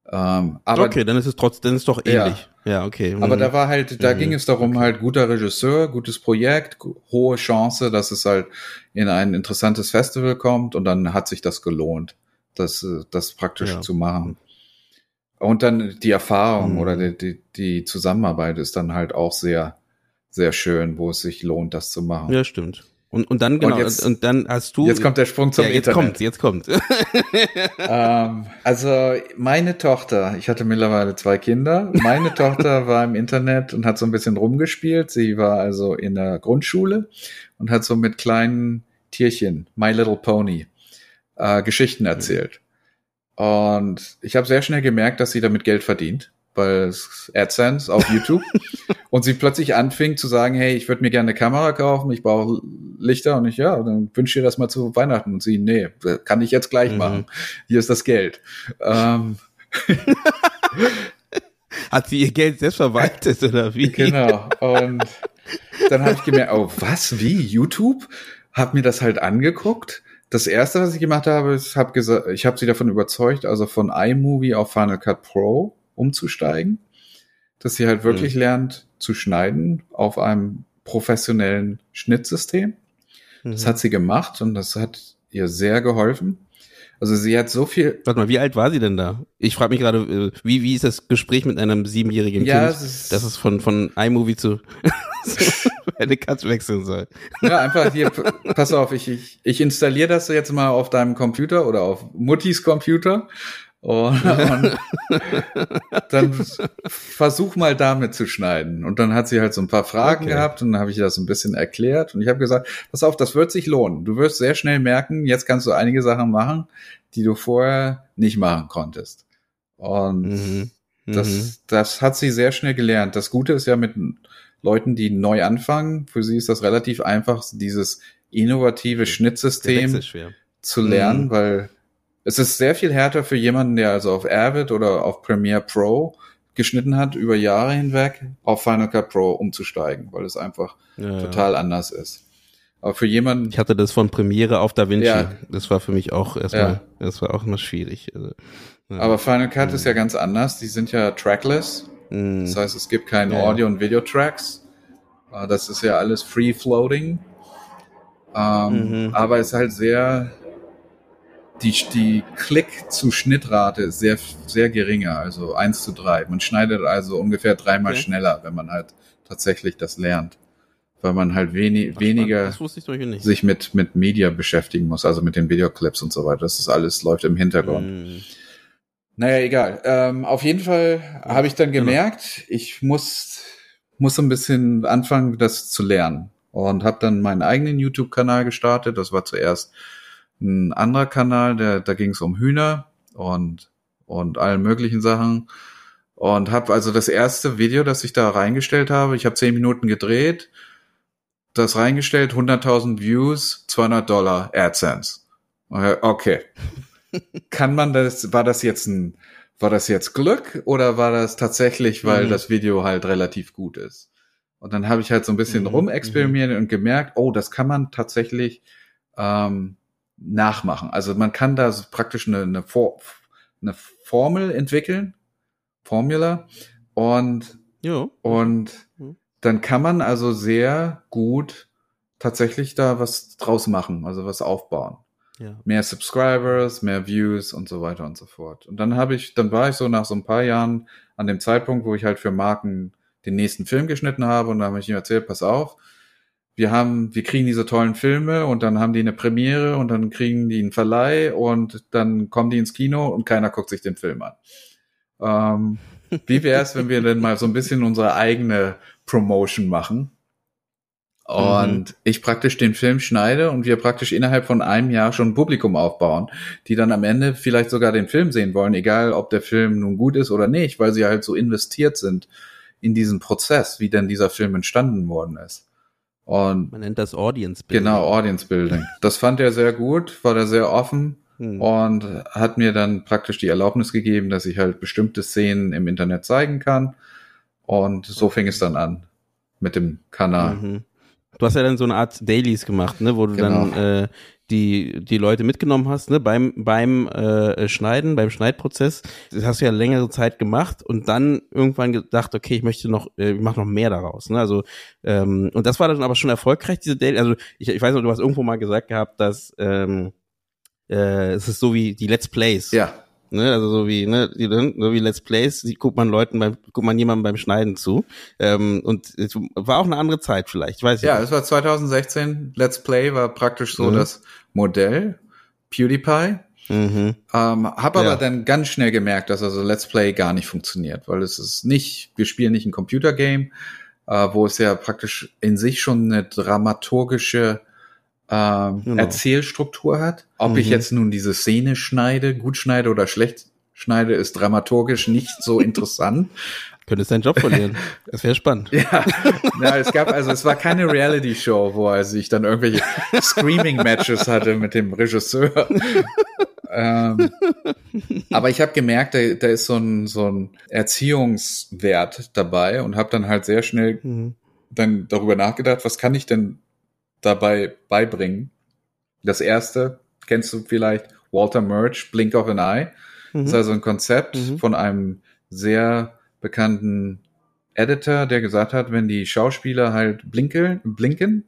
Ähm, aber okay, dann ist es trotzdem, dann ist es doch Ja. ähnlich. Ja, okay. aber mhm. da war halt, da Mhm. ging es darum, Okay. halt guter Regisseur, gutes Projekt, hohe Chance, dass es halt in ein interessantes Festival kommt und dann hat sich das gelohnt, das, äh, das praktisch Ja. zu machen. Und dann die Erfahrung Mhm. oder die, die, die Zusammenarbeit ist dann halt auch sehr, sehr schön, wo es sich lohnt, das zu machen. Ja, stimmt. Und, und dann, genau, und, jetzt- und dann hast du. Jetzt kommt der Sprung zum ja, jetzt Internet. kommt, jetzt kommt. Ähm, also meine Tochter, ich hatte mittlerweile zwei Kinder. Meine Tochter war im Internet und hat so ein bisschen rumgespielt. Sie war also in der Grundschule und hat so mit kleinen Tierchen, My Little Pony, äh, Geschichten erzählt. Und ich habe sehr schnell gemerkt, dass sie damit Geld verdient, weil es AdSense auf YouTube. und sie plötzlich anfing zu sagen, hey, ich würde mir gerne eine Kamera kaufen, ich brauche Lichter und ich, ja, dann wünsche dir das mal zu Weihnachten. Und sie, nee, kann ich jetzt gleich Mhm. machen. Hier ist das Geld. Ähm, Hat sie ihr Geld selbst verwaltet oder wie? genau. Und dann habe ich gemerkt, oh, was, wie, YouTube? Hab mir das halt angeguckt. Das erste, was ich gemacht habe, ist, hab gesagt, ich habe sie davon überzeugt, also von iMovie auf Final Cut Pro umzusteigen, dass sie halt wirklich lernt zu schneiden auf einem professionellen Schnittsystem. Das Mhm. hat sie gemacht und das hat ihr sehr geholfen. Also sie hat so viel, Warte mal, wie alt war sie denn da? Ich frage mich gerade, äh, wie, wie ist das Gespräch mit einem siebenjährigen ja, Kind, ist, dass es von, von iMovie zu eine Katze wechseln soll? Ja, einfach hier, pass auf, ich, ich, ich installiere das jetzt mal auf deinem Computer oder auf Muttis Computer und, und dann versuch mal damit zu schneiden. Und dann hat sie halt so ein paar Fragen Okay. gehabt und dann habe ich das ein bisschen erklärt und ich habe gesagt, pass auf, das wird sich lohnen. Du wirst sehr schnell merken, jetzt kannst du einige Sachen machen, die du vorher nicht machen konntest. Und Mhm. Mhm. das, das hat sie sehr schnell gelernt. Das Gute ist ja mit Leuten, die neu anfangen, für sie ist das relativ einfach, dieses innovative Schnittsystem zu lernen, Mhm. weil es ist sehr viel härter für jemanden, der also auf Avid oder auf Premiere Pro geschnitten hat, über Jahre hinweg auf Final Cut Pro umzusteigen, weil es einfach Ja, ja. total anders ist. Aber für jemanden, Ich hatte das von Premiere auf Da Vinci. Ja. Das war für mich auch erstmal, das war auch immer schwierig. Also, ja. aber Final Cut ist ja ganz anders. Die sind ja trackless. Mhm. Das heißt, es gibt keine Ja, ja. Audio- und Video-Tracks. Äh, Das ist ja alles free-floating. Ähm, Mhm. Aber es ist halt sehr, die, die Klick-zu-Schnittrate ist sehr, sehr geringer, also 1 zu 3. Man schneidet also ungefähr dreimal Okay. schneller, wenn man halt tatsächlich das lernt. Weil man halt wenig, weniger sich mit, mit Media beschäftigen muss, also mit den Videoclips und so weiter. Das ist alles, läuft im Hintergrund. Mhm. Naja, egal. Ähm, auf jeden Fall habe ich dann Genau. gemerkt, ich muss, muss so ein bisschen anfangen, das zu lernen. Und habe dann meinen eigenen YouTube-Kanal gestartet. Das war zuerst ein anderer Kanal, der, da ging es um Hühner und, und allen möglichen Sachen. Und habe also das erste Video, das ich da reingestellt habe, ich habe zehn Minuten gedreht, das reingestellt, 100.000 Views, 200 Dollar AdSense. Okay. Kann man das, war das jetzt ein, war das jetzt Glück oder war das tatsächlich, weil Mhm. das Video halt relativ gut ist? Und dann habe ich halt so ein bisschen Mhm, rumexperimentiert und gemerkt, oh, das kann man tatsächlich ähm, nachmachen. Also man kann da praktisch eine, eine, For eine Formel entwickeln, Formula, und Jo. und dann kann man also sehr gut tatsächlich da was draus machen, also was aufbauen. Ja. Mehr Subscribers, mehr Views und so weiter und so fort. Und dann habe ich, dann war ich so nach so ein paar Jahren an dem Zeitpunkt, wo ich halt für Marken den nächsten Film geschnitten habe und da habe ich ihm erzählt, pass auf, wir haben, wir kriegen diese tollen Filme und dann haben die eine Premiere und dann kriegen die einen Verleih und dann kommen die ins Kino und keiner guckt sich den Film an. Ähm, wie wäre es, wenn wir denn mal so ein bisschen unsere eigene Promotion machen? Und mhm. ich praktisch den Film schneide und wir praktisch innerhalb von einem Jahr schon ein Publikum aufbauen, die dann am Ende vielleicht sogar den Film sehen wollen, egal ob der Film nun gut ist oder nicht, weil sie halt so investiert sind in diesen Prozess, wie denn dieser Film entstanden worden ist. Und Man nennt das Audience Building. Genau, Audience Building. Das fand er sehr gut, war da sehr offen hm. und hat mir dann praktisch die Erlaubnis gegeben, dass ich halt bestimmte Szenen im Internet zeigen kann. Und so fing es dann an mit dem Kanal. Mhm. Du hast ja dann so eine Art Dailies gemacht, ne, wo du genau. dann äh, die die Leute mitgenommen hast, ne, beim beim äh, Schneiden, beim Schneidprozess. Das hast du ja längere Zeit gemacht und dann irgendwann gedacht, okay, ich möchte noch, äh, ich mache noch mehr daraus, ne? Also ähm, und das war dann aber schon erfolgreich diese Daily. Also ich, ich weiß noch, du hast irgendwo mal gesagt gehabt, dass ähm, äh, es ist so wie die Let's Plays. Ja. Ne, also so wie, ne, die, so wie Let's Plays, die guckt man Leuten beim, guckt man jemandem beim Schneiden zu. Ähm, und es war auch eine andere Zeit vielleicht, ich weiß Ja, nicht. es war 2016. Let's Play war praktisch so mhm. das Modell. PewDiePie. Mhm. Ähm, hab aber ja. dann ganz schnell gemerkt, dass also Let's Play gar nicht funktioniert, weil es ist nicht, wir spielen nicht ein Computergame, äh, wo es ja praktisch in sich schon eine dramaturgische ähm, genau. Erzählstruktur hat. Ob mhm. ich jetzt nun diese Szene schneide, gut schneide oder schlecht schneide, ist dramaturgisch nicht so interessant. Könntest deinen Job verlieren. Das wäre spannend. ja. ja, es gab, also es war keine Reality-Show, wo also ich dann irgendwelche Screaming-Matches hatte mit dem Regisseur. ähm, aber ich habe gemerkt, da, da ist so ein, so ein Erziehungswert dabei und habe dann halt sehr schnell mhm. dann darüber nachgedacht, was kann ich denn dabei beibringen. Das erste, kennst du vielleicht Walter Murch, Blink of an Eye. Mhm. Das ist also ein Konzept mhm. von einem sehr bekannten Editor, der gesagt hat, wenn die Schauspieler halt blinkeln, blinken,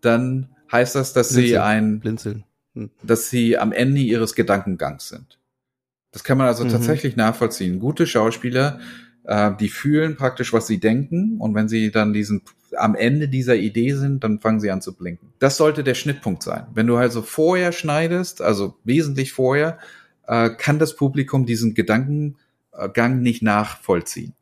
dann heißt das, dass Blinzeln. sie ein, Blinzeln. Hm. dass sie am Ende ihres Gedankengangs sind. Das kann man also mhm. tatsächlich nachvollziehen. Gute Schauspieler, äh, die fühlen praktisch, was sie denken, und wenn sie dann diesen am Ende dieser Idee sind, dann fangen sie an zu blinken. Das sollte der Schnittpunkt sein. Wenn du also vorher schneidest, also wesentlich vorher, äh, kann das Publikum diesen Gedankengang nicht nachvollziehen.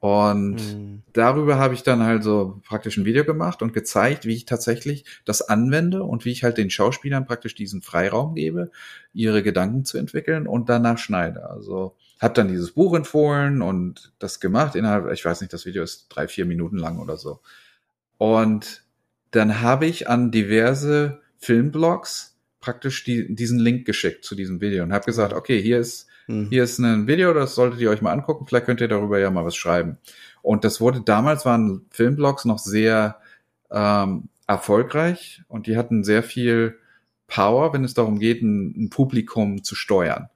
Und mhm. darüber habe ich dann halt so praktisch ein Video gemacht und gezeigt, wie ich tatsächlich das anwende und wie ich halt den Schauspielern praktisch diesen Freiraum gebe, ihre Gedanken zu entwickeln und danach schneide. Also habe dann dieses Buch empfohlen und das gemacht innerhalb, ich weiß nicht, das Video ist drei, vier Minuten lang oder so. Und dann habe ich an diverse Filmblogs praktisch die, diesen Link geschickt zu diesem Video und habe gesagt, okay, hier ist, mhm. hier ist ein Video, das solltet ihr euch mal angucken, vielleicht könnt ihr darüber ja mal was schreiben. Und das wurde, damals waren Filmblogs noch sehr ähm, erfolgreich und die hatten sehr viel Power, wenn es darum geht, ein, ein Publikum zu steuern.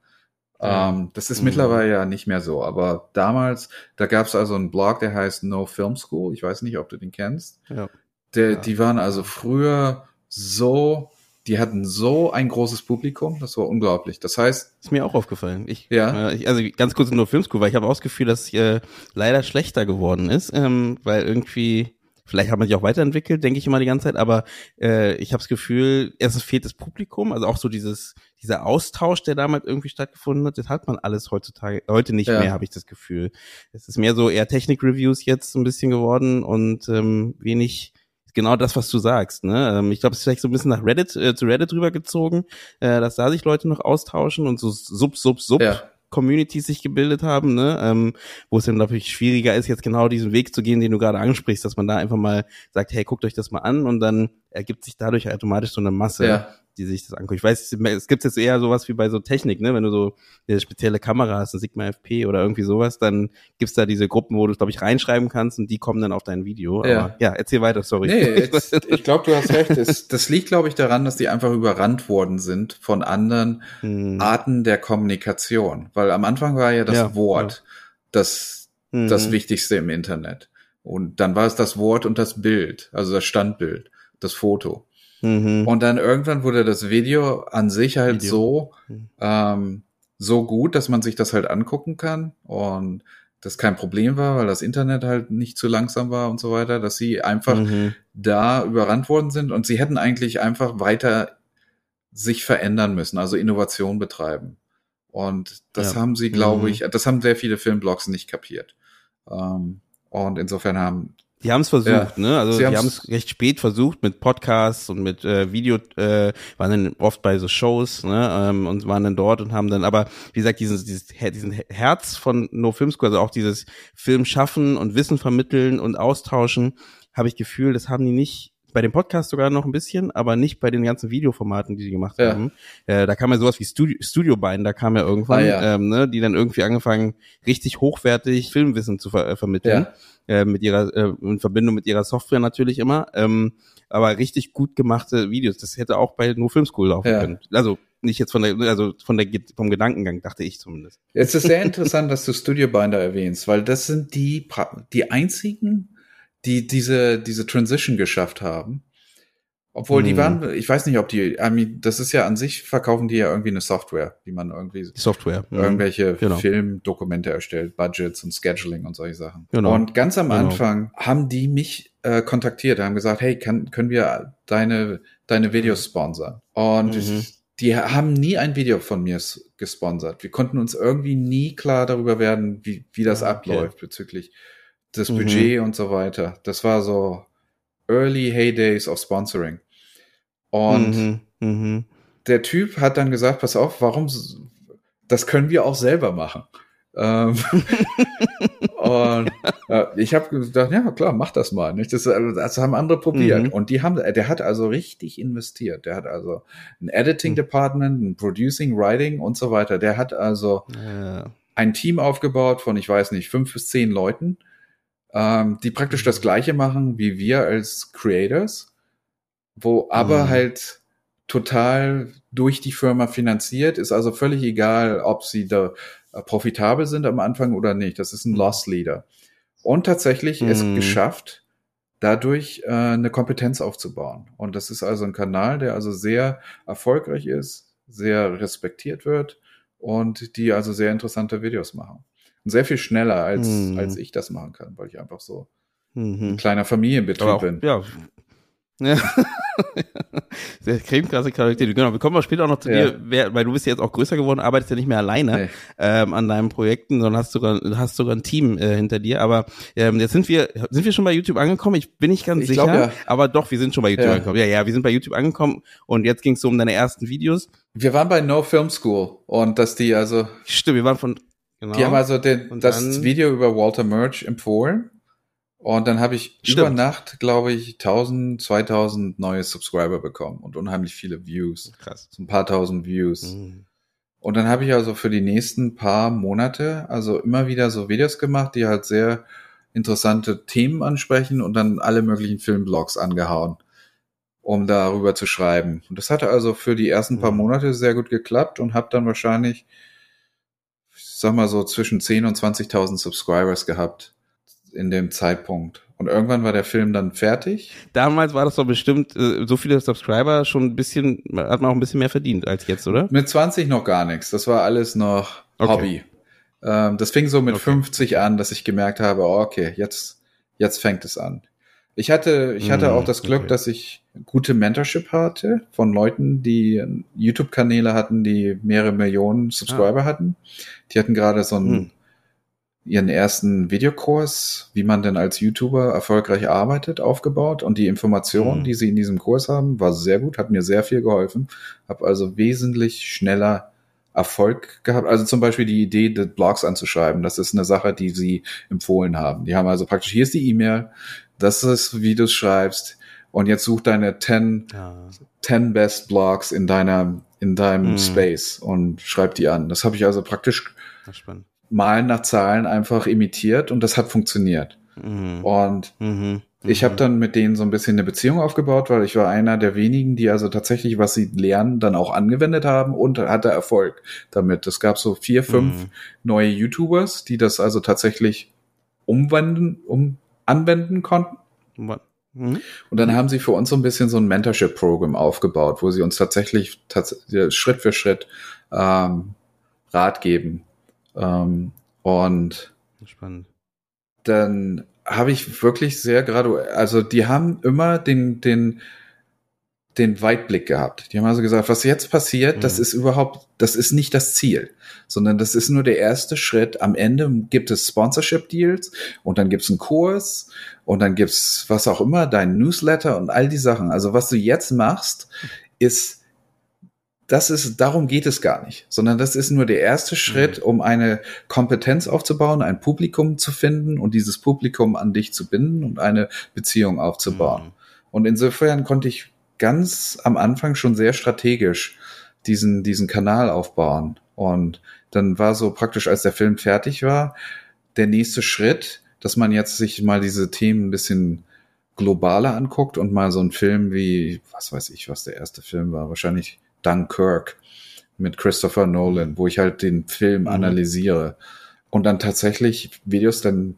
Ähm, das ist mhm. mittlerweile ja nicht mehr so, aber damals, da gab es also einen Blog, der heißt No Film School. Ich weiß nicht, ob du den kennst. Ja. Der, ja. Die waren also früher so, die hatten so ein großes Publikum, das war unglaublich. Das heißt, ist mir auch aufgefallen. Ich, ja. Äh, ich, also ganz kurz No Film School, weil ich habe auch das Gefühl, dass es äh, leider schlechter geworden ist, ähm, weil irgendwie Vielleicht hat man sich auch weiterentwickelt, denke ich immer die ganze Zeit, aber äh, ich habe das Gefühl, es fehlt das Publikum, also auch so dieses dieser Austausch, der damals irgendwie stattgefunden hat, das hat man alles heutzutage heute nicht ja. mehr, habe ich das Gefühl. Es ist mehr so eher Technik-Reviews jetzt ein bisschen geworden und ähm, wenig genau das, was du sagst. Ne? Ähm, ich glaube, es ist vielleicht so ein bisschen nach Reddit äh, zu Reddit rübergezogen, äh, dass da sich Leute noch austauschen und so sub sub sub ja. Communities sich gebildet haben, ne? ähm, wo es dann, glaube ich, schwieriger ist, jetzt genau diesen Weg zu gehen, den du gerade ansprichst, dass man da einfach mal sagt, hey, guckt euch das mal an und dann ergibt sich dadurch automatisch so eine Masse, ja die sich das angucken. Ich weiß, es gibt jetzt eher sowas wie bei so Technik, ne? Wenn du so eine spezielle Kamera hast, ein Sigma FP oder irgendwie sowas, dann gibt's da diese Gruppen, wo du, glaube ich, reinschreiben kannst und die kommen dann auf dein Video. Ja, Aber, ja erzähl weiter, sorry. Nee, jetzt, ich glaube, du hast recht. Es, das liegt, glaube ich, daran, dass die einfach überrannt worden sind von anderen hm. Arten der Kommunikation. Weil am Anfang war ja das ja, Wort ja. das, hm. das Wichtigste im Internet. Und dann war es das Wort und das Bild, also das Standbild. das Foto. Mhm. Und dann irgendwann wurde das Video an sich halt Video. so, mhm. ähm, so gut, dass man sich das halt angucken kann und das kein Problem war, weil das Internet halt nicht zu langsam war und so weiter, dass sie einfach mhm. da überrannt worden sind und sie hätten eigentlich einfach weiter sich verändern müssen, also Innovation betreiben. Und das ja. haben sie, glaube mhm. ich, das haben sehr viele Filmblogs nicht kapiert. Ähm, und insofern haben die haben es versucht, ja. ne? Also die haben es recht spät versucht mit Podcasts und mit äh, Video, äh, waren dann oft bei so Shows, ne? Ähm, und waren dann dort und haben dann, aber wie gesagt, dieses, dieses diesen Herz von No Film School, also auch dieses Film schaffen und Wissen vermitteln und austauschen, habe ich Gefühl, das haben die nicht bei dem Podcast sogar noch ein bisschen, aber nicht bei den ganzen Videoformaten, die sie gemacht ja. haben. Äh, da kam ja sowas wie Studio, Studio Bein, da kam ja irgendwann, ah, ja. Ähm, ne, die dann irgendwie angefangen, richtig hochwertig Filmwissen zu ver äh, vermitteln. Ja äh, mit ihrer, äh, in Verbindung mit ihrer Software natürlich immer. Ähm, aber richtig gut gemachte Videos. Das hätte auch bei No Film School laufen ja. können. Also nicht jetzt von der, also von der vom Gedankengang, dachte ich zumindest. Es ist sehr interessant, dass du Studio Binder erwähnst, weil das sind die, die einzigen, die diese, diese Transition geschafft haben. Obwohl die hm. waren, ich weiß nicht, ob die, I mean, das ist ja an sich, verkaufen die ja irgendwie eine Software, die man irgendwie Software, mhm. irgendwelche genau. Filmdokumente erstellt, Budgets und Scheduling und solche Sachen. Genau. Und ganz am genau. Anfang haben die mich äh, kontaktiert, haben gesagt, hey, kann, können wir deine, deine Videos sponsern? Und mhm. die haben nie ein Video von mir gesponsert. Wir konnten uns irgendwie nie klar darüber werden, wie, wie das okay. abläuft bezüglich des mhm. Budget und so weiter. Das war so early heydays of sponsoring. Und mhm, mh. der Typ hat dann gesagt, pass auf, warum, das können wir auch selber machen. Ähm, und äh, ich habe gedacht, ja klar, mach das mal. Nicht? Das, das haben andere probiert. Mhm. Und die haben, der hat also richtig investiert. Der hat also ein Editing mhm. Department, ein Producing, Writing und so weiter. Der hat also ja. ein Team aufgebaut von, ich weiß nicht, fünf bis zehn Leuten, ähm, die praktisch das gleiche machen wie wir als Creators wo aber mhm. halt total durch die Firma finanziert, ist also völlig egal, ob sie da äh, profitabel sind am Anfang oder nicht. Das ist ein Loss Leader. Und tatsächlich mhm. es geschafft, dadurch äh, eine Kompetenz aufzubauen. Und das ist also ein Kanal, der also sehr erfolgreich ist, sehr respektiert wird und die also sehr interessante Videos machen. Und sehr viel schneller, als, mhm. als ich das machen kann, weil ich einfach so mhm. ein kleiner Familienbetrieb auch, bin. Ja, ja. Sehr cremekrasse Charaktere. Genau, wir kommen mal später auch noch zu ja. dir, wer, weil du bist ja jetzt auch größer geworden, arbeitest ja nicht mehr alleine nee. ähm, an deinen Projekten, sondern hast sogar, hast sogar ein Team äh, hinter dir. Aber ähm, jetzt sind wir, sind wir schon bei YouTube angekommen? Ich bin nicht ganz ich sicher. Glaub, ja. Aber doch, wir sind schon bei YouTube ja. angekommen. Ja, ja, wir sind bei YouTube angekommen und jetzt ging es so um deine ersten Videos. Wir waren bei No Film School und dass die also. Stimmt, wir waren von. Genau. Die haben also den, das Video über Walter Murch empfohlen und dann habe ich Stimmt. über Nacht, glaube ich, 1000, 2000 neue Subscriber bekommen und unheimlich viele Views. Krass. So ein paar tausend Views. Mhm. Und dann habe ich also für die nächsten paar Monate also immer wieder so Videos gemacht, die halt sehr interessante Themen ansprechen und dann alle möglichen Filmblogs angehauen, um darüber zu schreiben. Und das hatte also für die ersten paar mhm. Monate sehr gut geklappt und habe dann wahrscheinlich, ich sag mal so zwischen 10 und 20.000 Subscribers gehabt in dem Zeitpunkt. Und irgendwann war der Film dann fertig. Damals war das doch bestimmt äh, so viele Subscriber schon ein bisschen, hat man auch ein bisschen mehr verdient als jetzt, oder? Mit 20 noch gar nichts. Das war alles noch okay. Hobby. Ähm, das fing so mit okay. 50 an, dass ich gemerkt habe, oh, okay, jetzt, jetzt fängt es an. Ich hatte, ich hatte mm, auch das Glück, okay. dass ich gute Mentorship hatte von Leuten, die YouTube-Kanäle hatten, die mehrere Millionen Subscriber ah. hatten. Die hatten gerade so ein mm ihren ersten Videokurs, wie man denn als YouTuber erfolgreich arbeitet, aufgebaut und die Informationen, mhm. die sie in diesem Kurs haben, war sehr gut, hat mir sehr viel geholfen, habe also wesentlich schneller Erfolg gehabt. Also zum Beispiel die Idee, die Blogs anzuschreiben, das ist eine Sache, die sie empfohlen haben. Die haben also praktisch, hier ist die E-Mail, das ist, wie du es schreibst und jetzt such deine 10, ja. 10 Best Blogs in deiner in deinem mhm. Space und schreib die an. Das habe ich also praktisch Malen nach Zahlen einfach imitiert und das hat funktioniert. Mhm. Und mhm. ich habe mhm. dann mit denen so ein bisschen eine Beziehung aufgebaut, weil ich war einer der wenigen, die also tatsächlich, was sie lernen, dann auch angewendet haben und hatte Erfolg damit. Es gab so vier, fünf mhm. neue YouTubers, die das also tatsächlich umwenden, um anwenden konnten. Mhm. Und dann haben sie für uns so ein bisschen so ein Mentorship-Programm aufgebaut, wo sie uns tatsächlich tats Schritt für Schritt ähm, Rat geben. Ähm, und Spannend. dann habe ich wirklich sehr gerade, also die haben immer den, den, den Weitblick gehabt. Die haben also gesagt, was jetzt passiert, mhm. das ist überhaupt, das ist nicht das Ziel, sondern das ist nur der erste Schritt. Am Ende gibt es Sponsorship-Deals und dann gibt es einen Kurs und dann gibt's was auch immer, dein Newsletter und all die Sachen. Also was du jetzt machst, ist das ist, darum geht es gar nicht, sondern das ist nur der erste Schritt, mhm. um eine Kompetenz aufzubauen, ein Publikum zu finden und dieses Publikum an dich zu binden und eine Beziehung aufzubauen. Mhm. Und insofern konnte ich ganz am Anfang schon sehr strategisch diesen, diesen Kanal aufbauen. Und dann war so praktisch, als der Film fertig war, der nächste Schritt, dass man jetzt sich mal diese Themen ein bisschen globaler anguckt und mal so einen Film wie, was weiß ich, was der erste Film war, wahrscheinlich Dunkirk mit Christopher Nolan, wo ich halt den Film mhm. analysiere und dann tatsächlich Videos dann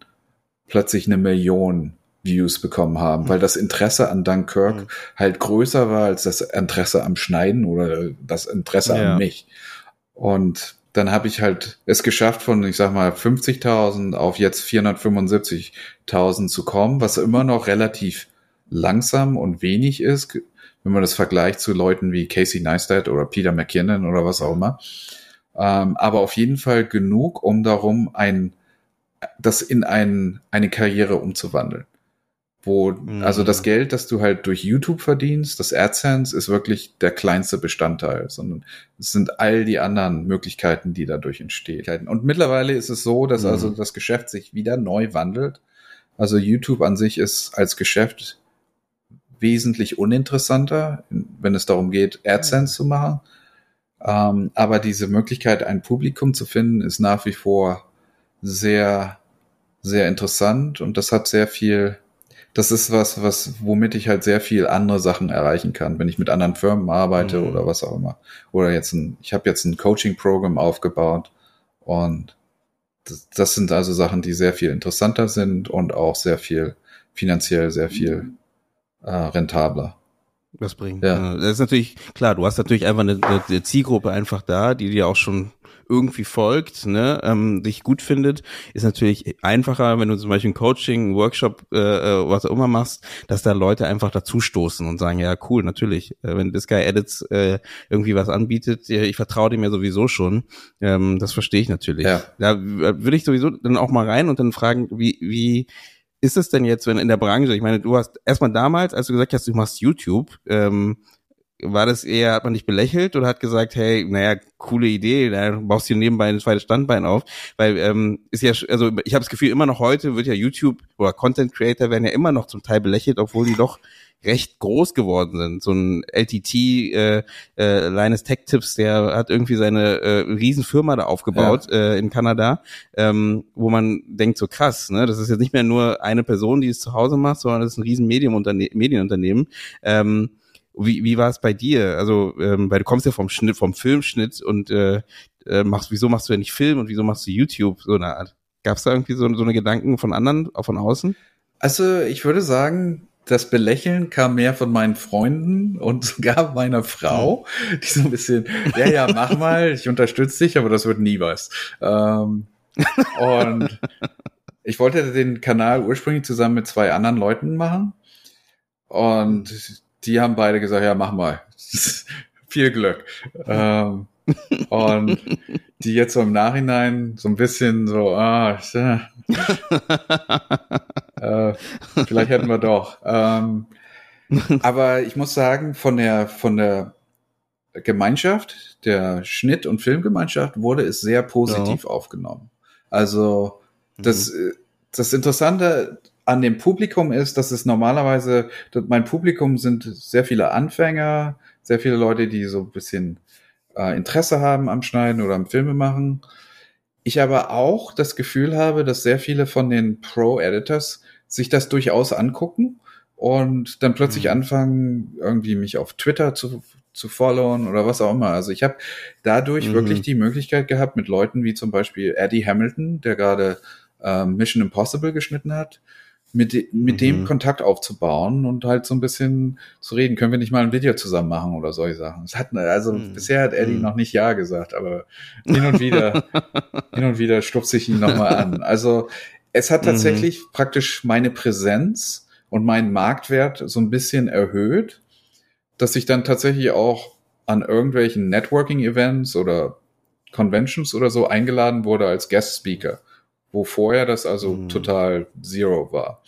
plötzlich eine Million Views bekommen haben, mhm. weil das Interesse an Dunkirk mhm. halt größer war als das Interesse am Schneiden oder das Interesse ja. an mich. Und dann habe ich halt es geschafft, von, ich sag mal, 50.000 auf jetzt 475.000 zu kommen, was immer noch relativ langsam und wenig ist, wenn man das vergleicht zu Leuten wie Casey Neistat oder Peter McKinnon oder was auch immer. Ähm, aber auf jeden Fall genug, um darum ein, das in ein, eine Karriere umzuwandeln. Wo, mhm. also das Geld, das du halt durch YouTube verdienst, das AdSense ist wirklich der kleinste Bestandteil, sondern es sind all die anderen Möglichkeiten, die dadurch entstehen. Und mittlerweile ist es so, dass mhm. also das Geschäft sich wieder neu wandelt. Also YouTube an sich ist als Geschäft wesentlich uninteressanter, wenn es darum geht, AdSense zu machen. Ähm, aber diese Möglichkeit, ein Publikum zu finden, ist nach wie vor sehr, sehr interessant und das hat sehr viel, das ist was, was, womit ich halt sehr viel andere Sachen erreichen kann, wenn ich mit anderen Firmen arbeite mhm. oder was auch immer. Oder jetzt ein, ich habe jetzt ein Coaching-Programm aufgebaut und das, das, sind also Sachen, die sehr viel interessanter sind und auch sehr viel finanziell sehr viel äh, rentabler. Was bringt. Ja. Das ist natürlich, klar, du hast natürlich einfach eine, eine Zielgruppe einfach da, die dir auch schon irgendwie folgt, ne, ähm, dich gut findet, ist natürlich einfacher, wenn du zum Beispiel ein Coaching, ein Workshop, äh, äh, was auch immer machst, dass da Leute einfach dazustoßen und sagen, ja, cool, natürlich, äh, wenn das Guy Edits äh, irgendwie was anbietet, ich vertraue dem ja sowieso schon, ähm, das verstehe ich natürlich. Ja. Da würde ich sowieso dann auch mal rein und dann fragen, wie, wie, ist es denn jetzt, wenn in der Branche, ich meine, du hast erstmal damals, als du gesagt hast, du machst YouTube, ähm, war das eher, hat man dich belächelt oder hat gesagt, hey, naja, coole Idee, da baust du nebenbei ein zweites Standbein auf, weil ähm, ist ja, also ich habe das Gefühl, immer noch heute wird ja YouTube oder Content Creator werden ja immer noch zum Teil belächelt, obwohl die doch recht groß geworden sind. So ein LTT, äh, äh, Linus Tech Tips, der hat irgendwie seine äh, Riesenfirma da aufgebaut ja. äh, in Kanada, ähm, wo man denkt, so krass, ne? Das ist jetzt nicht mehr nur eine Person, die es zu Hause macht, sondern das ist ein riesen Medienunternehmen. Ähm, wie, wie war es bei dir? Also, ähm, weil du kommst ja vom Schnitt, vom Filmschnitt und äh, äh, machst, wieso machst du ja nicht Film und wieso machst du YouTube so eine Art? Gab es da irgendwie so, so eine Gedanken von anderen, auch von außen? Also ich würde sagen, das Belächeln kam mehr von meinen Freunden und sogar meiner Frau, die so ein bisschen, ja, ja, mach mal, ich unterstütze dich, aber das wird nie was. Ähm, und ich wollte den Kanal ursprünglich zusammen mit zwei anderen Leuten machen. Und die haben beide gesagt, ja, mach mal. Viel Glück. Ähm, und die jetzt so im Nachhinein so ein bisschen so, ah, äh, vielleicht hätten wir doch. Ähm, aber ich muss sagen, von der, von der Gemeinschaft, der Schnitt- und Filmgemeinschaft, wurde es sehr positiv ja. aufgenommen. Also, das, mhm. das Interessante an dem Publikum ist, dass es normalerweise, mein Publikum sind sehr viele Anfänger, sehr viele Leute, die so ein bisschen äh, Interesse haben am Schneiden oder am Filme machen. Ich aber auch das Gefühl habe, dass sehr viele von den Pro-Editors sich das durchaus angucken und dann plötzlich mhm. anfangen, irgendwie mich auf Twitter zu, zu followen oder was auch immer. Also ich habe dadurch mhm. wirklich die Möglichkeit gehabt, mit Leuten wie zum Beispiel Eddie Hamilton, der gerade äh, Mission Impossible geschnitten hat, mit, mit mhm. dem Kontakt aufzubauen und halt so ein bisschen zu reden. Können wir nicht mal ein Video zusammen machen oder solche Sachen? Es hat, also mhm. bisher hat Eddie mhm. noch nicht Ja gesagt, aber hin und wieder, hin und wieder stupse ich ihn nochmal an. Also es hat mhm. tatsächlich praktisch meine Präsenz und meinen Marktwert so ein bisschen erhöht, dass ich dann tatsächlich auch an irgendwelchen Networking-Events oder Conventions oder so eingeladen wurde als Guest Speaker wo vorher das also mhm. total Zero war.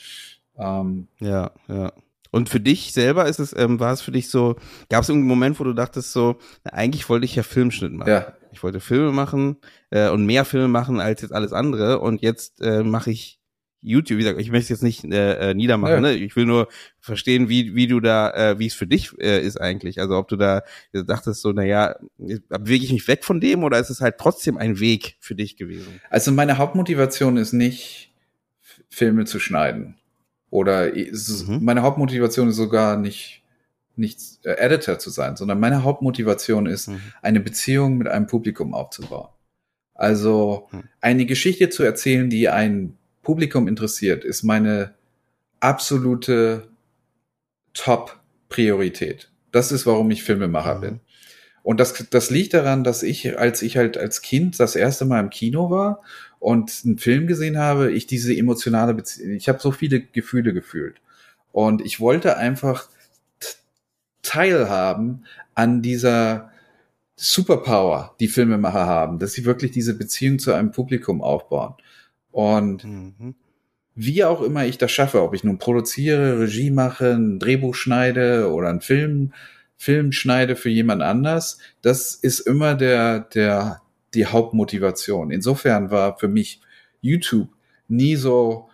Ähm, ja, ja. Und für dich selber ist es, ähm, war es für dich so, gab es irgendeinen Moment, wo du dachtest so, na, eigentlich wollte ich ja Filmschnitt machen. Ja. Ich wollte Filme machen äh, und mehr Filme machen als jetzt alles andere und jetzt äh, mache ich YouTube, wie gesagt, ich möchte es jetzt nicht äh, äh, niedermachen, ja. ne? Ich will nur verstehen, wie, wie du da, äh, wie es für dich äh, ist eigentlich. Also ob du da dachtest so, naja, bewege ich mich weg von dem oder ist es halt trotzdem ein Weg für dich gewesen? Also meine Hauptmotivation ist nicht, Filme zu schneiden. Oder mhm. meine Hauptmotivation ist sogar nicht, nicht äh, Editor zu sein, sondern meine Hauptmotivation ist, mhm. eine Beziehung mit einem Publikum aufzubauen. Also mhm. eine Geschichte zu erzählen, die ein Publikum interessiert, ist meine absolute Top-Priorität. Das ist, warum ich Filmemacher mhm. bin. Und das, das liegt daran, dass ich, als ich halt als Kind das erste Mal im Kino war und einen Film gesehen habe, ich diese emotionale Beziehung, ich habe so viele Gefühle gefühlt. Und ich wollte einfach teilhaben an dieser Superpower, die Filmemacher haben, dass sie wirklich diese Beziehung zu einem Publikum aufbauen. Und mhm. wie auch immer ich das schaffe, ob ich nun produziere, Regie mache, ein Drehbuch schneide oder einen Film, Film schneide für jemand anders, das ist immer der, der, die Hauptmotivation. Insofern war für mich YouTube nie so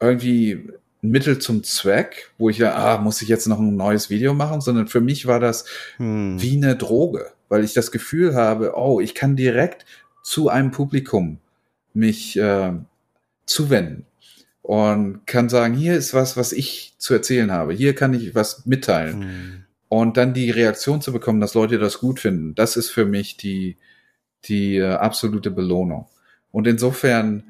irgendwie ein Mittel zum Zweck, wo ich ja, ah, muss ich jetzt noch ein neues Video machen, sondern für mich war das hm. wie eine Droge, weil ich das Gefühl habe, oh, ich kann direkt zu einem Publikum mich äh, zuwenden und kann sagen, hier ist was, was ich zu erzählen habe, hier kann ich was mitteilen. Mhm. Und dann die Reaktion zu bekommen, dass Leute das gut finden, das ist für mich die, die äh, absolute Belohnung. Und insofern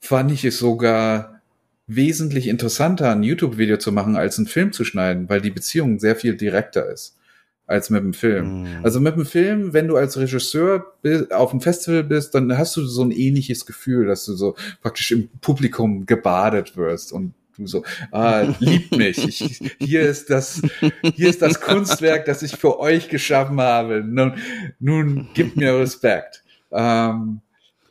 fand ich es sogar wesentlich interessanter, ein YouTube-Video zu machen, als einen Film zu schneiden, weil die Beziehung sehr viel direkter ist als mit dem Film. Mm. Also mit dem Film, wenn du als Regisseur auf dem Festival bist, dann hast du so ein ähnliches Gefühl, dass du so praktisch im Publikum gebadet wirst und du so, ah, liebt mich. Ich, hier ist das, hier ist das Kunstwerk, das ich für euch geschaffen habe. Nun, nun gib mir Respekt. Ähm,